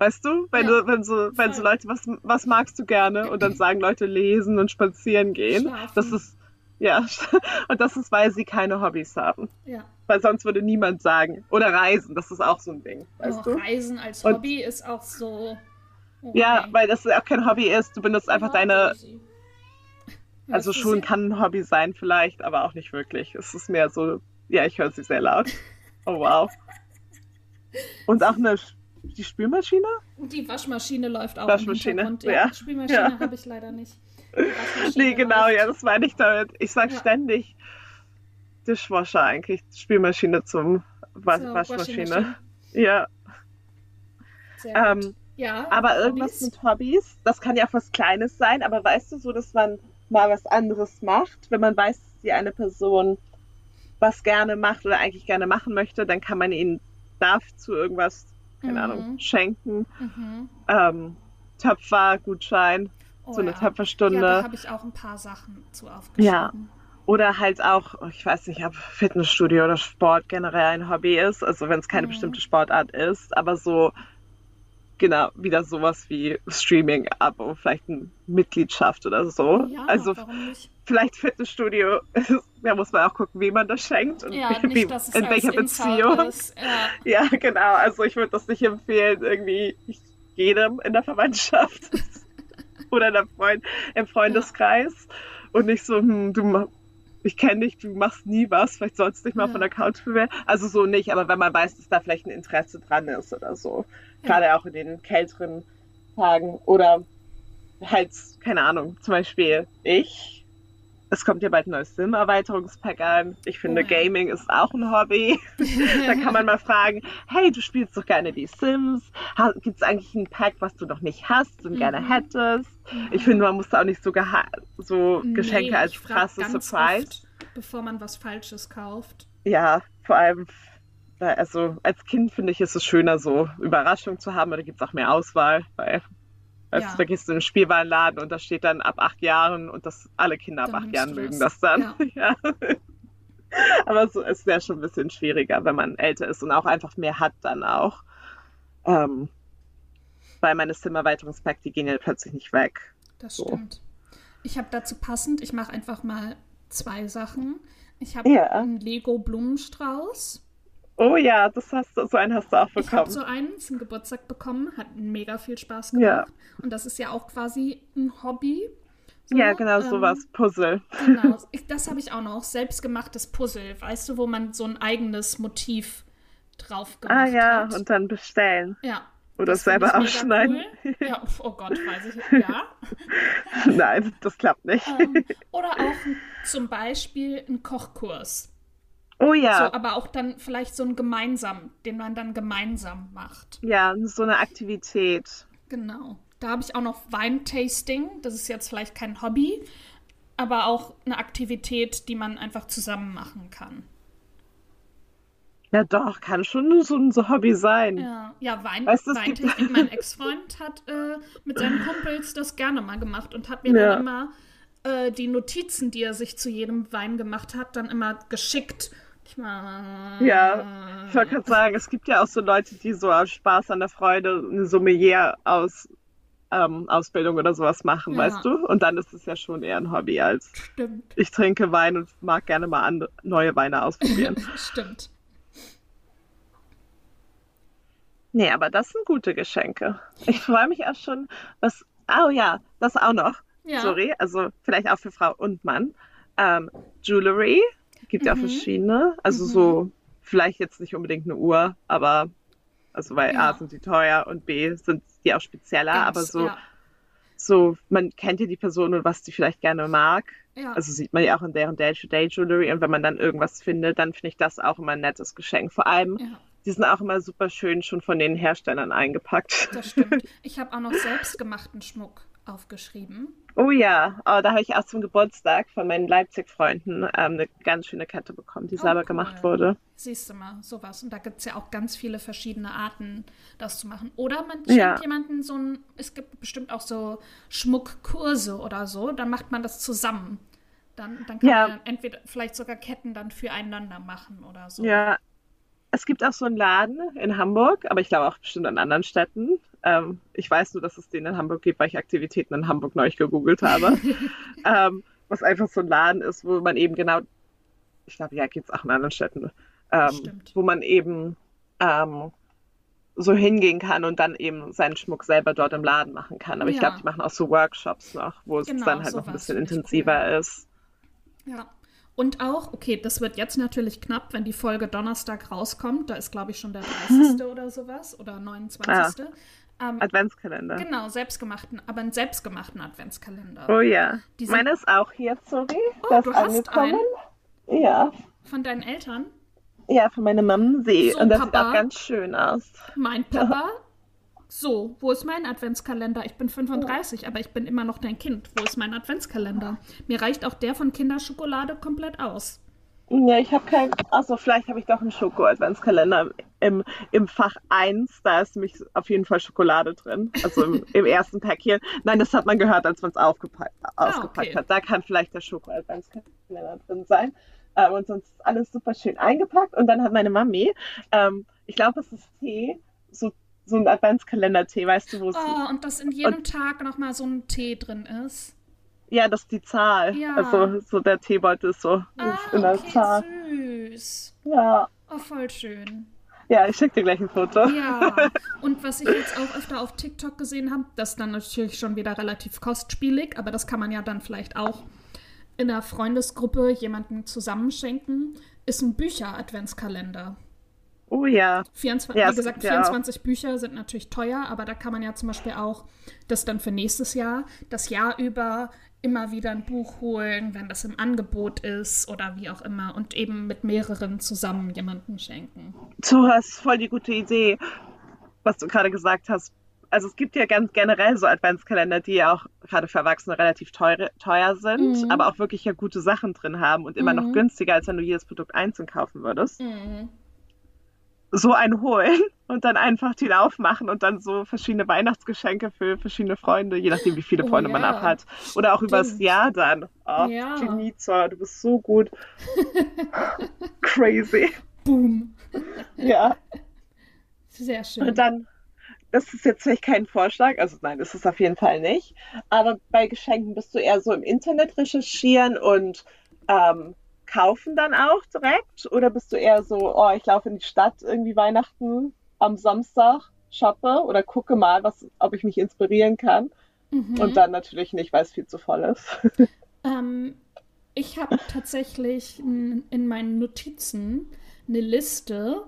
Weißt du, wenn Ja, du, wenn so, wenn so. Leute, was, was magst du gerne? Und dann sagen Leute lesen und spazieren gehen. Schlafen. Das ist, ja, und das ist, weil sie keine Hobbys haben. Ja. Weil sonst würde niemand sagen. Oder reisen, das ist auch so ein Ding, weißt oh, du? Reisen als Und- Hobby ist auch so. Oh, Ja, weil das auch kein Hobby ist. Du benutzt einfach Ja, deine, easy. Also schon kann ein Hobby sein vielleicht, aber auch nicht wirklich. Es ist mehr so, ja, ich höre sie sehr laut. Oh wow. Und auch eine, die Spülmaschine? Die Waschmaschine läuft auch Waschmaschine. Ja, ja. Spülmaschine Ja. habe ich leider nicht. Waschmaschine Nee, genau, läuft. ja, das meine ich damit. Ich sag Ja. ständig Dishwasher eigentlich, Spülmaschine zum Wa Zur Waschmaschine. Washing Ja, ähm, ja, aber irgendwas Hobbys? mit Hobbys, das kann ja auch was Kleines sein, aber weißt du, so, dass man mal was anderes macht, wenn man weiß, dass die eine Person was gerne macht oder eigentlich gerne machen möchte, dann kann man ihnen dazu irgendwas, keine Mhm. Ahnung, schenken. Mhm. Ähm, Töpfer, Gutschein, Oh, so eine ja. Töpferstunde. Ja, da habe ich auch ein paar Sachen zu aufgeschrieben. Oder halt auch, oh, ich weiß nicht, ob Fitnessstudio oder Sport generell ein Hobby ist, also wenn es keine Mhm. bestimmte Sportart ist, aber so, genau, wieder sowas wie Streaming-Abo, vielleicht eine Mitgliedschaft oder so. Ja, also vielleicht Fitnessstudio, da muss man auch gucken, wie man das schenkt und Ja, wie, nicht, in welcher Beziehung. Ja, Ja, genau, also ich würde das nicht empfehlen, irgendwie jedem in der Verwandtschaft oder in der Freund im Freundeskreis und nicht so, hm, du ich kenne dich, du machst nie was, vielleicht sollst du dich mal Ja. von der Couch bewegen. Also so nicht, aber wenn man weiß, dass da vielleicht ein Interesse dran ist oder so. Gerade auch in den kälteren fragen. Oder halt, keine Ahnung, zum Beispiel ich. Es kommt ja bald ein neues Sim-Erweiterungspack an. Ich finde, Oh. Gaming ist auch ein Hobby. da kann man mal fragen, hey, du spielst doch gerne die Sims. Gibt es eigentlich ein Pack, was du noch nicht hast und gerne Mhm. hättest? Ich finde, man muss da auch nicht so, geha so Nee, Geschenke als ich frag krasse ganz Surprise. oft, bevor man was Falsches kauft. Ja, vor allem, also als Kind finde ich, ist es schöner, so Überraschung zu haben, oder gibt es auch mehr Auswahl, weil weißt Ja. du, da gehst du in den Spielwarenladen und da steht dann ab acht Jahren und das alle Kinder ab Dann acht Jahren mögen das. das dann. Ja. Aber so ist ja schon ein bisschen schwieriger, wenn man älter ist und auch einfach mehr hat dann auch. Ähm, weil meine Sim-Erweiterungspack, die gehen ja plötzlich nicht weg. Das So. stimmt. Ich habe dazu passend, ich mache einfach mal zwei Sachen. Ich habe Ja. einen Lego Blumenstrauß. Oh ja, das hast du, so einen hast du auch Ich habe bekommen. so einen zum Geburtstag bekommen, hat mega viel Spaß Ja. gemacht. Und das ist ja auch quasi ein Hobby. So, ja, genau ähm, sowas. Puzzle. Genau, das habe ich auch noch. Selbstgemachtes Puzzle, weißt du, wo man so ein eigenes Motiv drauf gemacht Ah ja, hat. und dann bestellen. ja. Oder das selber aufschneiden. Cool. Ja, oh Gott, weiß ich. Ja. Nein, das klappt nicht. ähm, oder auch zum Beispiel ein Kochkurs. Oh ja, So, aber auch dann vielleicht so ein gemeinsam, den man dann gemeinsam macht. ja, so eine Aktivität. Genau. Da habe ich auch noch Weintasting. Das ist jetzt vielleicht kein Hobby, aber auch eine Aktivität, die man einfach zusammen machen kann. Ja doch, kann schon so ein Hobby sein. Ja, ja Wein, Weißt Weintasting. Mein Ex-Freund hat äh, mit seinen Kumpels das gerne mal gemacht und hat mir Ja. dann immer äh, die Notizen, die er sich zu jedem Wein gemacht hat, dann immer geschickt. Ich Ja, ich wollte gerade sagen, es gibt ja auch so Leute, die so aus Spaß an der Freude eine Sommelier aus ähm, Ausbildung oder sowas machen, Ja. weißt du? Und dann ist es ja schon eher ein Hobby als Stimmt, ich trinke Wein und mag gerne mal andere, neue Weine ausprobieren. stimmt. Nee, aber das sind gute Geschenke. Ich freue mich auch schon, was. Oh ja, das auch noch. Ja. Sorry, also vielleicht auch für Frau und Mann. Ähm, Jewelry, gibt ja Mhm. verschiedene. Also so, vielleicht jetzt nicht unbedingt eine Uhr, aber also weil Ja. A sind die teuer und B sind die auch spezieller, Ganz, aber so, ja. so, man kennt ja die Person und was die vielleicht gerne mag. Ja. Also sieht man ja auch in deren Day-to-Day-Jewelry und wenn man dann irgendwas findet, dann finde ich das auch immer ein nettes Geschenk. Vor allem, die sind auch immer super schön schon von den Herstellern eingepackt. Das stimmt. Ich habe auch noch selbstgemachten Schmuck aufgeschrieben. Oh ja, oh, da habe ich auch zum Geburtstag von meinen Leipzig-Freunden ähm, eine ganz schöne Kette bekommen, die Oh, selber cool. gemacht wurde. Siehst du mal, sowas. Und da gibt es ja auch ganz viele verschiedene Arten, das zu machen. Oder man schenkt Ja. jemanden so ein, es gibt bestimmt auch so Schmuckkurse oder so, dann macht man das zusammen. Dann, dann kann Ja. man entweder vielleicht sogar Ketten dann füreinander machen oder so. Ja, es gibt auch so einen Laden in Hamburg, aber ich glaube auch bestimmt an anderen Städten. Ähm, ich weiß nur, dass es den in Hamburg gibt, weil ich Aktivitäten in Hamburg neulich gegoogelt habe. ähm, was einfach so ein Laden ist, wo man eben genau, ich glaube, ja, gibt es auch in anderen Städten, ähm, wo man eben ähm, so hingehen kann und dann eben seinen Schmuck selber dort im Laden machen kann. Aber ich Ja. glaube, die machen auch so Workshops noch, wo es Genau, dann halt noch ein bisschen ich intensiver cool. ist. Ja. Und auch, okay, das wird jetzt natürlich knapp, wenn die Folge Donnerstag rauskommt. Da ist, glaube ich, schon der 30. oder sowas oder 29. Ähm, Adventskalender. genau, selbstgemachten, aber einen selbstgemachten Adventskalender. Oh ja. Die sind- Meine ist auch hier, sorry. Oh, ist du hast angekommen. Ja. Von deinen Eltern? Ja, von meiner Mom See. So, und das sieht Papa. auch ganz schön aus. Mein Papa? So, wo ist mein Adventskalender? Ich bin 35, aber ich bin immer noch dein Kind. Wo ist mein Adventskalender? Mir reicht auch der von Kinderschokolade komplett aus. Ja, ich habe keinen. Achso, vielleicht habe ich doch einen Schoko-Adventskalender im, im Fach 1. Da ist nämlich auf jeden Fall Schokolade drin. Also im, im ersten Päckchen. Nein, das hat man gehört, als man es ausgepackt, Ah, okay. hat. Da kann vielleicht der Schoko-Adventskalender drin sein. Ähm, und sonst ist alles super schön eingepackt. Und dann hat meine Mami, ähm, ich glaube, es ist Tee, so, so ein Adventskalender-Tee, weißt du, wo es. Oh, und dass in jedem Tag nochmal so ein Tee drin ist. Ja, das ist die Zahl. Ja. Also so der Teebeutel ist so Ah, in der okay, Zahl. süß. Ja. Oh, voll schön. ja, ich schicke dir gleich ein Foto. Ja, und was ich jetzt auch öfter auf TikTok gesehen habe, das ist dann natürlich schon wieder relativ kostspielig, aber das kann man ja dann vielleicht auch in einer Freundesgruppe jemandem zusammenschenken, ist ein Bücher-Adventskalender. Oh ja. 24, ja wie gesagt, 24 ja Bücher sind natürlich teuer, aber da kann man ja zum Beispiel auch das dann für nächstes Jahr, das Jahr über immer wieder ein Buch holen, wenn das im Angebot ist oder wie auch immer und eben mit mehreren zusammen jemanden schenken. Du hast voll die gute Idee, was du gerade gesagt hast. Also es gibt ja ganz generell so Adventskalender, die ja auch gerade für Erwachsene relativ teuer, teuer sind, mhm. aber auch wirklich ja gute Sachen drin haben und immer mhm. noch günstiger, als wenn du jedes Produkt einzeln kaufen würdest. Mhm so einen holen und dann einfach die aufmachen und dann so verschiedene Weihnachtsgeschenke für verschiedene Freunde, je nachdem, wie viele oh Freunde oh, man auch hat. Oder auch übers Jahr dann. Oh, ja. Genizor, du bist so gut. Crazy. Boom. Ja. Sehr schön. Und dann, das ist jetzt vielleicht kein Vorschlag, also nein, das ist auf jeden Fall nicht. Aber bei Geschenken bist du eher so im Internet recherchieren und ähm, kaufen dann auch direkt? Oder bist du eher so, oh, ich laufe in die Stadt irgendwie Weihnachten am Samstag, shoppe oder gucke mal, was, ob ich mich inspirieren kann? Mhm. Und dann natürlich nicht, weil es viel zu voll ist. Ähm, ich habe tatsächlich in meinen Notizen eine Liste,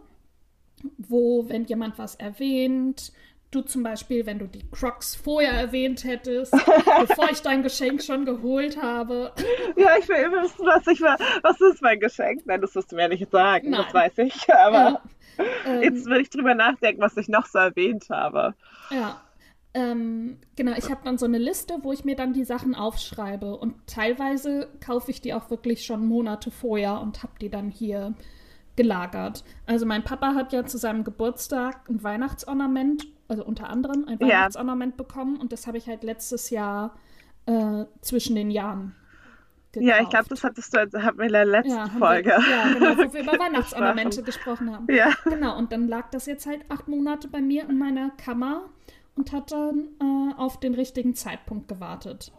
wo, wenn jemand was erwähnt, du zum Beispiel, wenn du die Crocs vorher erwähnt hättest, bevor ich dein Geschenk schon geholt habe. Ja, ich will immer wissen, was ich war. Was ist mein Geschenk? Nein, das wirst du mir nicht sagen, Nein. das weiß ich. Aber ja, jetzt will ich drüber nachdenken, was ich noch so erwähnt habe. Ja. Ähm, genau, ich habe dann so eine Liste, wo ich mir dann die Sachen aufschreibe. Und teilweise kaufe ich die auch wirklich schon Monate vorher und habe die dann hier gelagert. Also mein Papa hat ja zu seinem Geburtstag ein Weihnachtsornament also unter anderem ein Weihnachtsornament ja. bekommen und das habe ich halt letztes Jahr äh, zwischen den Jahren Gekauft. Ja, ich glaube, das hattest du, hatten wir in der letzten ja, Folge. Wir, ja, genau, wo wir über Weihnachtsornamente gesprochen haben. Ja. Genau, und dann lag das jetzt halt acht Monate bei mir in meiner Kammer und hat dann äh, auf den richtigen Zeitpunkt gewartet.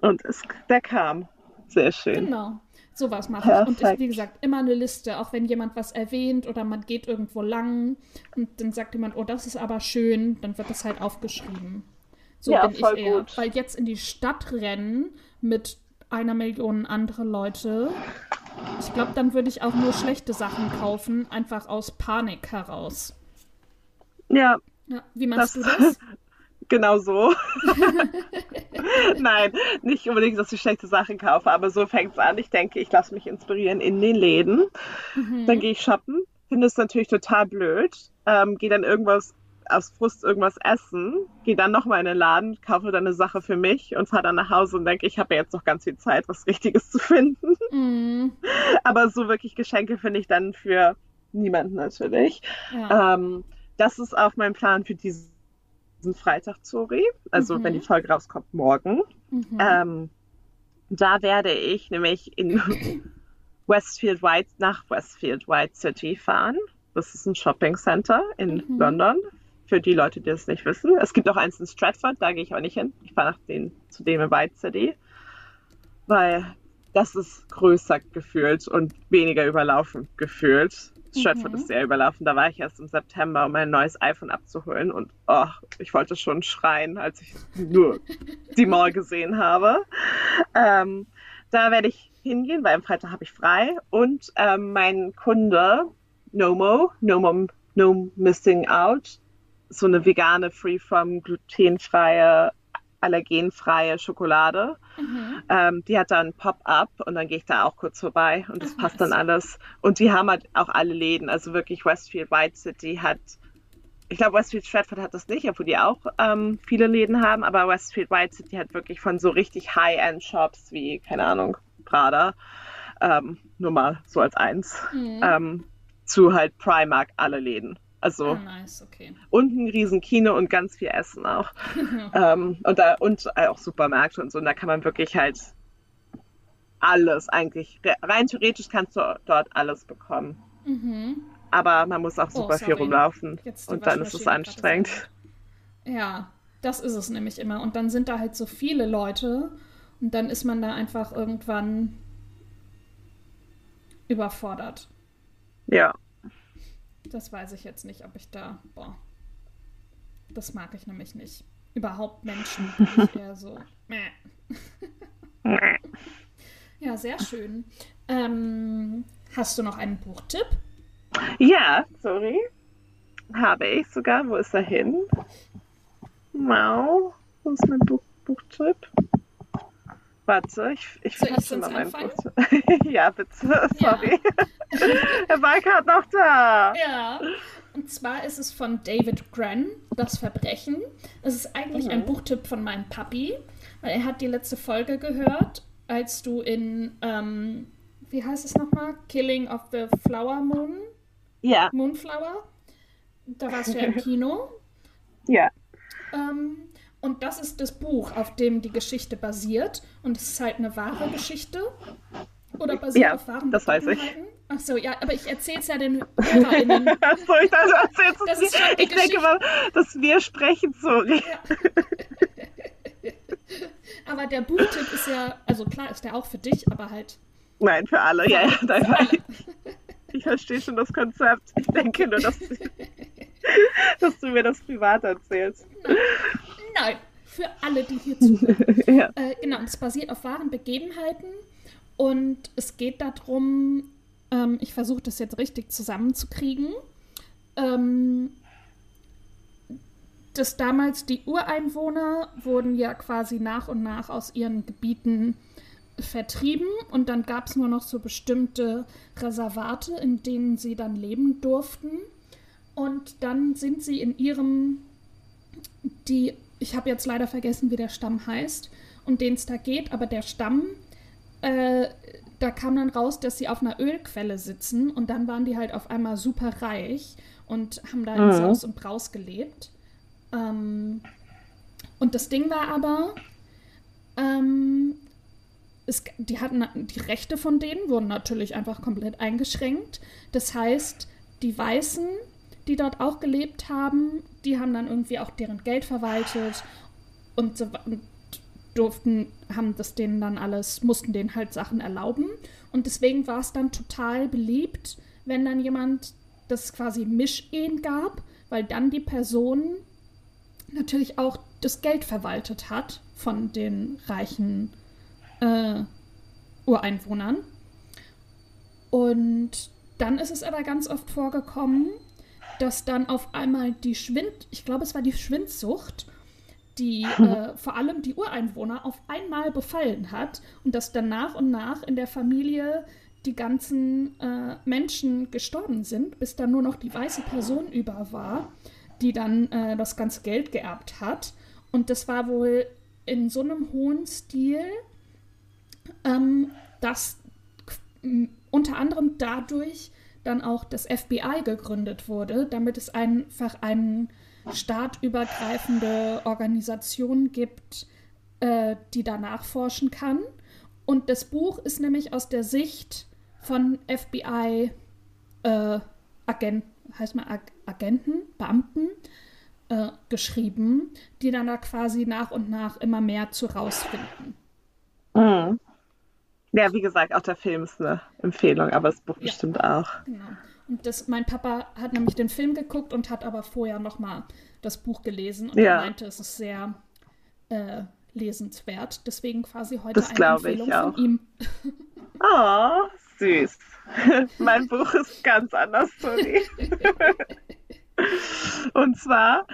Und es, der kam. Sehr schön. Genau. Sowas mache ich. Und ich, wie gesagt, immer eine Liste, auch wenn jemand was erwähnt oder man geht irgendwo lang und dann sagt jemand, oh, das ist aber schön, dann wird das halt aufgeschrieben. So ja, bin ich eher. Gut. Weil jetzt in die Stadt rennen mit einer Million andere Leute, ich glaube, dann würde ich auch nur schlechte Sachen kaufen, einfach aus Panik heraus. Ja. ja wie machst das, du das? Genau so. Nein, nicht unbedingt, dass ich schlechte Sachen kaufe, aber so fängt es an. Ich denke, ich lasse mich inspirieren in den Läden. Mhm. Dann gehe ich shoppen, finde es natürlich total blöd, ähm, gehe dann irgendwas aus Frust irgendwas essen, gehe dann nochmal in den Laden, kaufe dann eine Sache für mich und fahre dann nach Hause und denke, ich habe ja jetzt noch ganz viel Zeit, was Richtiges zu finden. Mhm. Aber so wirklich Geschenke finde ich dann für niemanden natürlich. Ja. Ähm, das ist auch mein Plan für diese diesen Freitag, Zori, also mhm. wenn die Folge rauskommt, morgen. Mhm. Ähm, da werde ich nämlich in Westfield White nach Westfield White City fahren. Das ist ein Shopping Center in mhm. London. Für die Leute, die das nicht wissen. Es gibt auch eins in Stratford, da gehe ich auch nicht hin. Ich fahre nach den, zu dem in White City. Weil das ist größer gefühlt und weniger überlaufen gefühlt. Stratford mhm. ist sehr überlaufen. Da war ich erst im September, um mein neues iPhone abzuholen. Und oh, ich wollte schon schreien, als ich nur die Mall gesehen habe. Ähm, da werde ich hingehen, weil am Freitag habe ich frei. Und ähm, mein Kunde, Nomo, Nomo, No Missing Out, so eine vegane, free from glutenfreie allergenfreie Schokolade. Mhm. Ähm, die hat dann Pop-up und dann gehe ich da auch kurz vorbei und das Ach, passt dann alles. Und die haben halt auch alle Läden. Also wirklich Westfield White City hat, ich glaube Westfield Stratford hat das nicht, obwohl die auch ähm, viele Läden haben, aber Westfield White City hat wirklich von so richtig High-End-Shops wie, keine Ahnung, Prada, ähm, nur mal so als eins, mhm. Ähm, zu halt Primark alle Läden. Also oh, nice, okay. und ein riesen Kino und ganz viel Essen auch. ähm, und, da, und auch Supermärkte und so. Und da kann man wirklich halt alles eigentlich, rein theoretisch kannst du dort alles bekommen. Mhm. Aber man muss auch oh, super oh, viel rumlaufen. Und dann ist es anstrengend. Ja, das ist es nämlich immer. Und dann sind da halt so viele Leute und dann ist man da einfach irgendwann überfordert. Ja. Das weiß ich jetzt nicht, ob ich da. Boah. Das mag ich nämlich nicht. Überhaupt Menschen. Ich eher so. ja, sehr schön. Ähm, hast du noch einen Buchtipp? Ja, sorry. Habe ich sogar. Wo ist er hin? Wow. Wo ist mein Buch Buchtipp? Warte, ich, ich fasse sonst mal meinen? Buchtipp. ja, bitte. Sorry. er war gerade noch da. Ja. Und zwar ist es von David Grenn, Das Verbrechen. Es ist eigentlich ein Buchtipp von meinem Papi, weil er hat die letzte Folge gehört, als du in, ähm, wie heißt es nochmal? Killing of the Flower Moon? Ja, Moonflower? Da warst du ja im Kino. ja. Ähm, und das ist das Buch, auf dem die Geschichte basiert. Und es ist halt eine wahre Geschichte. Oder basiert Ja, auf wahren das weiß ich. Ach so, ja, aber ich erzähle es ja den HörerInnen. Achso, ich dachte, du erzählst Das es ist schon mir. die Ich denke Geschichte. mal, dass wir sprechen, sorry. Aber der Buchtipp ist ja, also klar ist der auch für dich, aber halt. Nein, für alle. Ja, ja, nein, alle. ich, ich verstehe schon das Konzept. Ich denke nur, dass, dass du mir das privat erzählst. Nein, für alle, die hier zuhören. Ja. Äh, genau, und es basiert auf wahren Begebenheiten und es geht darum, ähm, ich versuche das jetzt richtig zusammenzukriegen, ähm, dass damals die Ureinwohner wurden ja quasi nach und nach aus ihren Gebieten vertrieben und dann gab es nur noch so bestimmte Reservate, in denen sie dann leben durften. Und dann sind sie in ihrem, die, ich habe jetzt leider vergessen, wie der Stamm heißt, um den es da geht, aber der Stamm, äh, da kam dann raus, dass sie auf einer Ölquelle sitzen und dann waren die halt auf einmal super reich und haben da in Mhm. Saus und Braus gelebt. Ähm, und das Ding war aber, ähm, es, die hatten die Rechte von denen wurden natürlich einfach komplett eingeschränkt. Das heißt, die Weißen, die dort auch gelebt haben, die haben dann irgendwie auch deren Geld verwaltet und, so, und durften, haben das denen dann alles, mussten denen halt Sachen erlauben. Und deswegen war es dann total beliebt, wenn dann jemand das quasi Mischehen gab, weil dann die Person natürlich auch das Geld verwaltet hat von den reichen äh, Ureinwohnern. Und dann ist es aber ganz oft vorgekommen, dass dann auf einmal die Schwind, ich glaube, es war die Schwindsucht, die äh, vor allem die Ureinwohner auf einmal befallen hat und dass dann nach und nach in der Familie die ganzen äh, Menschen gestorben sind, bis dann nur noch die weiße Person über war, die dann äh, das ganze Geld geerbt hat. Und das war wohl in so einem hohen Stil, ähm, dass unter anderem dadurch dann auch das FBI gegründet wurde, damit es einfach eine staatübergreifende Organisation gibt, äh, die da nachforschen kann. Und das Buch ist nämlich aus der Sicht von FBI äh, heißt mal Ag Agenten, Beamten äh, geschrieben, die dann da quasi nach und nach immer mehr zu rausfinden. Mhm. Ja, wie gesagt, auch der Film ist eine Empfehlung, aber das Buch Ja. bestimmt auch. Genau. Und das, mein Papa hat nämlich den Film geguckt und hat aber vorher noch mal das Buch gelesen und Ja. meinte, es ist sehr äh, lesenswert. Deswegen quasi heute Das eine Empfehlung auch. von ihm. Oh, süß. mein Buch ist ganz anders, sorry. Und zwar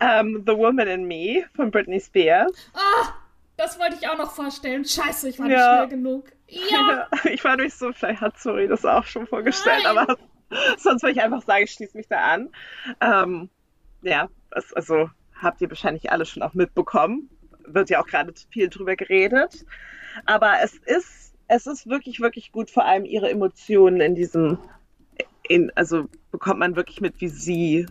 ähm, The Woman in Me von Britney Spears. Ah, das wollte ich auch noch vorstellen. Scheiße, ich war nicht Ja. schnell genug. Ja, Ich war nicht so, vielleicht hat Sorry das auch schon vorgestellt, Nein. aber sonst würde ich einfach sagen, ich schließe mich da an. Ähm, ja, das, also habt ihr wahrscheinlich alle schon auch mitbekommen. Wird ja auch gerade viel drüber geredet. Aber es ist, es ist wirklich, wirklich gut, vor allem ihre Emotionen in diesem, in, also bekommt man wirklich mit, wie sie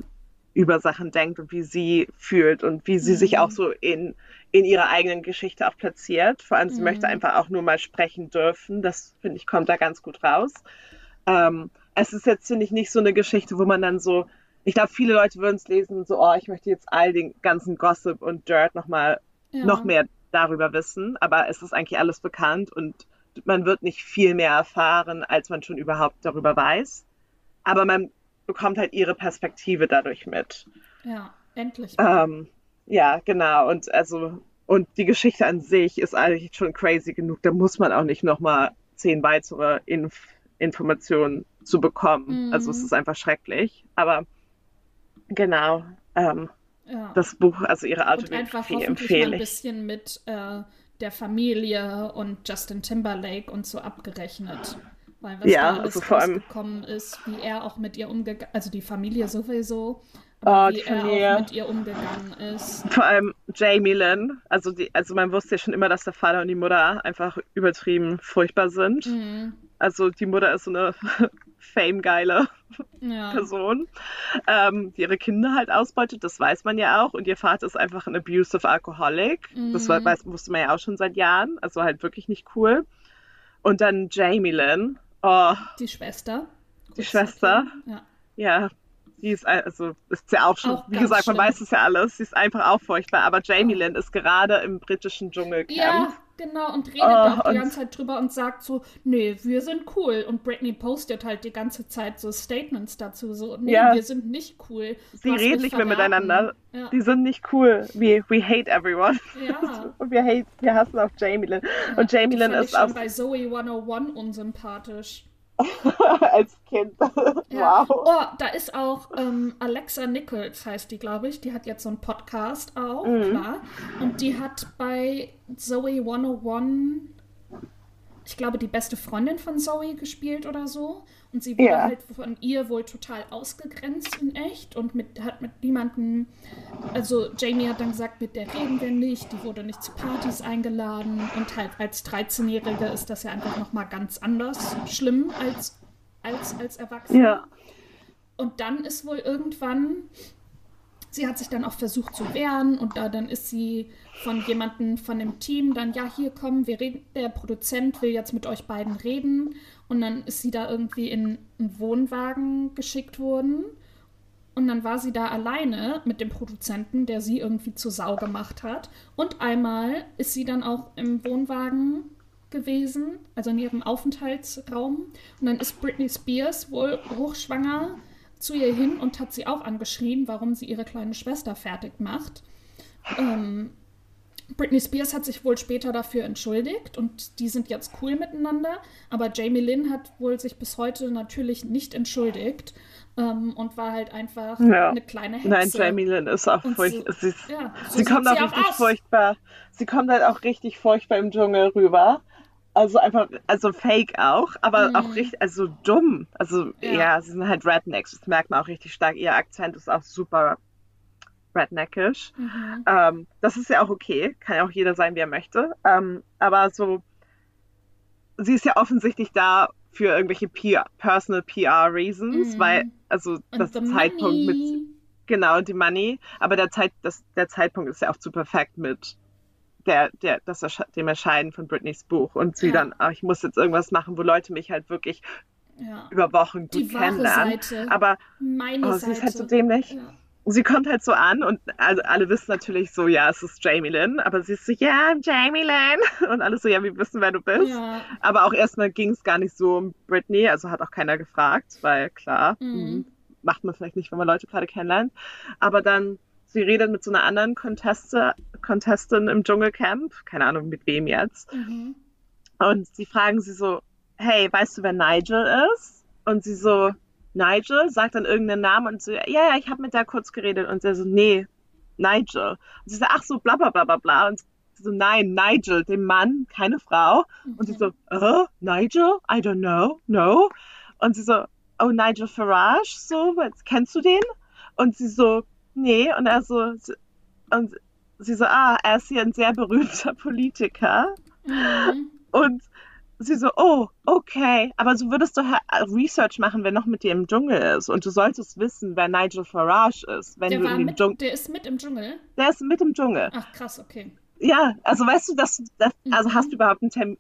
über Sachen denkt und wie sie fühlt und wie sie sich Mhm. auch so in, in ihrer eigenen Geschichte auch platziert. Vor allem, sie Mhm. möchte einfach auch nur mal sprechen dürfen. Das, finde ich, kommt da ganz gut raus. Ähm, es ist jetzt, finde ich, nicht so eine Geschichte, wo man dann so, ich glaube, viele Leute würden es lesen, so, oh, ich möchte jetzt all den ganzen Gossip und Dirt nochmal ja. noch mehr darüber wissen, aber es ist eigentlich alles bekannt und man wird nicht viel mehr erfahren, als man schon überhaupt darüber weiß. Aber man bekommt halt ihre Perspektive dadurch mit. Ja, endlich. Ähm, ja, genau. Und also, und die Geschichte an sich ist eigentlich schon crazy genug. Da muss man auch nicht nochmal zehn weitere Inf Informationen zu bekommen. Also es Mhm. ist einfach schrecklich. Aber genau, ähm, Ja. das Buch, also ihre Und Autobiografie einfach hoffentlich mal empfehle ein ich. bisschen mit äh, der Familie und Justin Timberlake und so abgerechnet. Weil was Ja, da alles also vor allem- ist, wie er auch mit ihr umgegangen, also die Familie sowieso, Oh, wie er Familie. auch mit ihr umgegangen ist. Vor allem Jamie Lynn. Also, die, also man wusste ja schon immer, dass der Vater und die Mutter einfach übertrieben furchtbar sind. Mhm. Also die Mutter ist so eine famegeile Ja. Person, ähm, die ihre Kinder halt ausbeutet, das weiß man ja auch. Und ihr Vater ist einfach ein abusive Alcoholic. Das war, Mhm. weiß, wusste man ja auch schon seit Jahren. Also halt wirklich nicht cool. Und dann Jamie Lynn. Oh, Die Schwester. Die Schwester. Ja. ja. Die ist, ein- also ist ja auch schon, Auch wie gesagt, man weiß es ja alles. Sie ist einfach auch furchtbar. Aber Jamie Lynn ist gerade im britischen Dschungelcamp. Ja, genau, und redet Oh, auch die und- ganze Zeit drüber und sagt so, nee, wir sind cool. Und Britney postet halt die ganze Zeit so Statements dazu, so, nee, Ja. wir sind nicht cool. Sie reden nicht mehr miteinander. Ja. Die sind nicht cool. We, we hate everyone. Ja. Und wir, hate, wir hassen auch Jamie Lynn. Und Jamie Lynn ist auch bei Zoe 101 unsympathisch. als Kind. Ja. Wow. Oh, da ist auch ähm, Alexa Nichols, heißt die, glaube ich. Die hat jetzt so einen Podcast auch, Mhm. klar. Und die hat bei Zoe 101, ich glaube, die beste Freundin von Zoe gespielt oder so. Und sie wurde Ja. halt von ihr wohl total ausgegrenzt in echt und mit, hat mit niemandem, also Jamie hat dann gesagt, mit der reden wir nicht, die wurde nicht zu Partys eingeladen und halt als 13-Jährige ist das ja einfach nochmal ganz anders schlimm als, als, als Erwachsene. Ja. Und dann ist wohl irgendwann, sie hat sich dann auch versucht zu wehren und da dann ist sie von jemandem von dem Team dann, ja, hier kommen, wir reden, der Produzent will jetzt mit euch beiden reden. Und dann ist sie da irgendwie in einen Wohnwagen geschickt worden. Und dann war sie da alleine mit dem Produzenten, der sie irgendwie zur Sau gemacht hat. Und einmal ist sie dann auch im Wohnwagen gewesen, also in ihrem Aufenthaltsraum. Und dann ist Britney Spears wohl hochschwanger zu ihr hin und hat sie auch angeschrien, warum sie ihre kleine Schwester fertig macht. Ähm, Britney Spears hat sich wohl später dafür entschuldigt und die sind jetzt cool miteinander. Aber Jamie Lynn hat wohl sich bis heute natürlich nicht entschuldigt ähm, und war halt einfach Ja. eine kleine Hexe. Nein, Jamie Lynn ist auch furchtbar. Sie, ist- Ja, so sie kommt auch sie richtig aus. furchtbar. Sie kommt halt auch richtig furchtbar im Dschungel rüber. Also einfach, also fake auch, aber Mhm. auch richtig, also dumm. Also Ja. ja. sie sind halt Rednecks. Das merkt man auch richtig stark. Ihr Akzent ist auch super redneckisch. Mhm. Ähm, das ist ja auch okay. Kann ja auch jeder sein, wie er möchte. Ähm, aber so, sie ist ja offensichtlich da für irgendwelche PR, Personal PR Reasons, Mhm. weil, also Und das Zeitpunkt mit, money. genau, die Money, aber der, Zeit, das, der Zeitpunkt ist ja auch zu perfekt mit der, der, das, dem Erscheinen von Britneys Buch und sie Ja. dann, ah, ich muss jetzt irgendwas machen, wo Leute mich halt wirklich Ja. über Wochen gut Die kennenlernen. Seite. Aber Meine oh, Seite. sie ist halt so dämlich. Ja. Sie kommt halt so an und also alle wissen natürlich so, ja, es ist Jamie Lynn, aber sie ist so, ja, Jamie Lynn. Und alle so, ja, wir wissen, wer du bist. Ja. Aber auch erstmal ging es gar nicht so um Britney, also hat auch keiner gefragt, weil klar, Mhm. hm, macht man vielleicht nicht, wenn man Leute gerade kennenlernt. Aber dann, sie redet mit so einer anderen Conteste, Contestin im Dschungelcamp, keine Ahnung mit wem jetzt. Mhm. Und sie fragen sie so, hey, weißt du, wer Nigel ist? Und sie so, Nigel, sagt dann irgendeinen Namen und so, ja, ja, ich habe mit der kurz geredet. Und sie so, nee, Nigel. Und sie so, ach so, bla bla bla bla bla. Und sie so, nein, Nigel, dem Mann, keine Frau. Und sie so, äh, Nigel? I don't know, no. Und sie so, oh, Nigel Farage, so, kennst du den? Und sie so, nee. Und er so, und sie so, ah, er ist hier ein sehr berühmter Politiker. Mhm. Und sie so, oh, okay, aber so würdest du ha- Research machen, wer noch mit dir im Dschungel ist. Und du solltest wissen, wer Nigel Farage ist, wenn Der, du in dem Dschungel. der ist mit im Dschungel. Der ist mit im Dschungel. Ach, krass, okay. Ja, also weißt du, dass das, also Mhm. hast du überhaupt ein Tem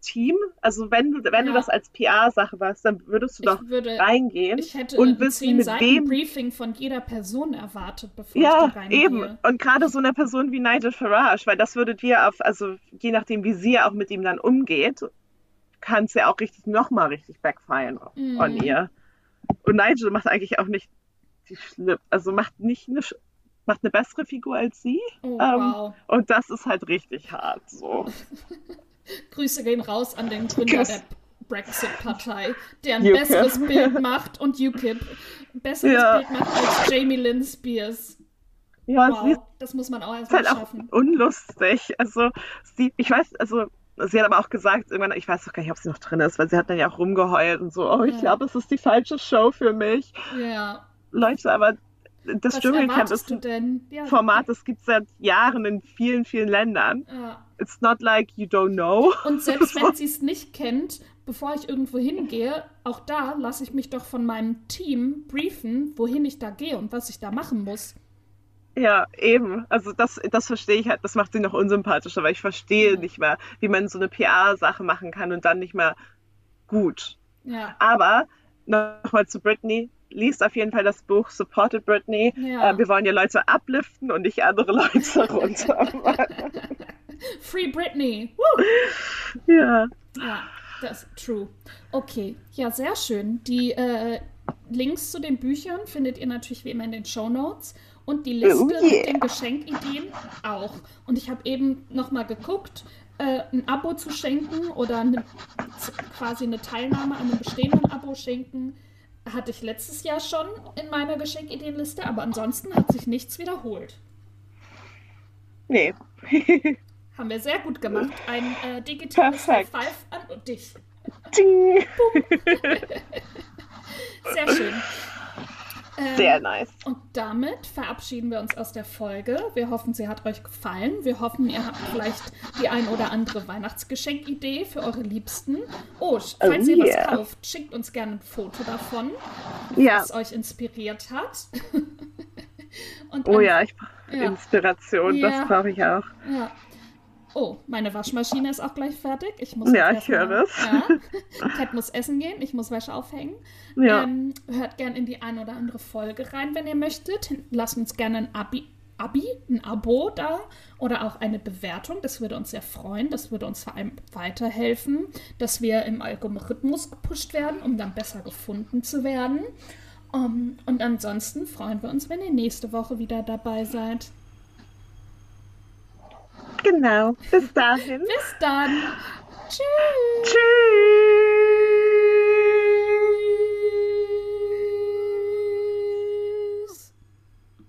Team? Also wenn du, wenn Ja. du das als PR-Sache warst, dann würdest du doch Ich würde, reingehen ich hätte und ein wissen, mit Seiten wem. Briefing von jeder Person erwartet, bevor ich Ja, da reingehe. eben. Und gerade so eine Person wie Nigel Farage, weil das würde dir auf, also je nachdem, wie sie auch mit ihm dann umgeht, kann es ja auch richtig nochmal richtig backfeiern Mhm. on ihr. Und Nigel macht eigentlich auch nicht die schlimm, also macht nicht eine, macht eine bessere Figur als sie. Oh, Ähm, wow. Und das ist halt richtig hart. So. Grüße gehen raus an den Gründer der Brexit-Partei, der ein UKIP. besseres Bild macht und UKIP besseres Ja. Bild macht als Jamie Lynn Spears. Ja, Wow, das muss man auch erstmal halt auch schaffen. unlustig. Also, sie, ich weiß, also, sie hat aber auch gesagt, irgendwann, ich weiß doch gar nicht, ob sie noch drin ist, weil sie hat dann ja auch rumgeheult und so, oh, ich Ja. glaube, es ist die falsche Show für mich. Ja. Leute, aber das Was Dschungelcamp ist du ein denn? Ja, Format, das gibt es seit Jahren in vielen, vielen Ländern. Ja. It's not like you don't know. Und selbst wenn sie es nicht kennt, bevor ich irgendwo hingehe, auch da lasse ich mich doch von meinem Team briefen, wohin ich da gehe und was ich da machen muss. Ja, eben. Also das, das verstehe ich halt, das macht sie noch unsympathischer, weil ich verstehe Ja. nicht mehr, wie man so eine PR-Sache machen kann und dann nicht mehr gut. Ja. Aber nochmal zu Britney. Liest auf jeden Fall das Buch Supported Britney. Ja. Äh, wir wollen ja Leute upliften und nicht andere Leute runter. Free Britney. Woo! ja. Ja, das ist true. Okay, ja, sehr schön. Die äh, Links zu den Büchern findet ihr natürlich wie immer in den Show Notes und die Liste Oh mit yeah. den Geschenkideen auch. Und ich habe eben nochmal geguckt, äh, ein Abo zu schenken oder eine, quasi eine Teilnahme an einem bestehenden Abo schenken, hatte ich letztes Jahr schon in meiner Geschenkideenliste, aber ansonsten hat sich nichts wiederholt. Nee. Haben wir sehr gut gemacht. Ein äh, digitales Perfekt. Five an dich. Ding. Sehr schön. Ähm, Sehr nice. Und damit verabschieden wir uns aus der Folge. Wir hoffen, sie hat euch gefallen. Wir hoffen, ihr habt vielleicht die ein oder andere Weihnachtsgeschenkidee für eure Liebsten. Oh, Oh falls ihr yeah. was kauft, schickt uns gerne ein Foto davon, Ja. was euch inspiriert hat. Oh ja, ich brauche Ja. Inspiration, Ja. das brauche ich auch. ja. Oh, meine Waschmaschine ist auch gleich fertig. Ich muss Ja, jetzt ich höre es. Ja. Cat muss essen gehen, ich muss Wäsche aufhängen. Ja. Ähm, hört gern in die ein oder andere Folge rein, wenn ihr möchtet. Lasst uns gerne ein Abi, Abi, ein Abo da oder auch eine Bewertung. Das würde uns sehr freuen. Das würde uns vor allem weiterhelfen, dass wir im Algorithmus gepusht werden, um dann besser gefunden zu werden. Um, und ansonsten freuen wir uns, wenn ihr nächste Woche wieder dabei seid. Genau. Bis dahin. Bis dann. Tschüss. Tschüss.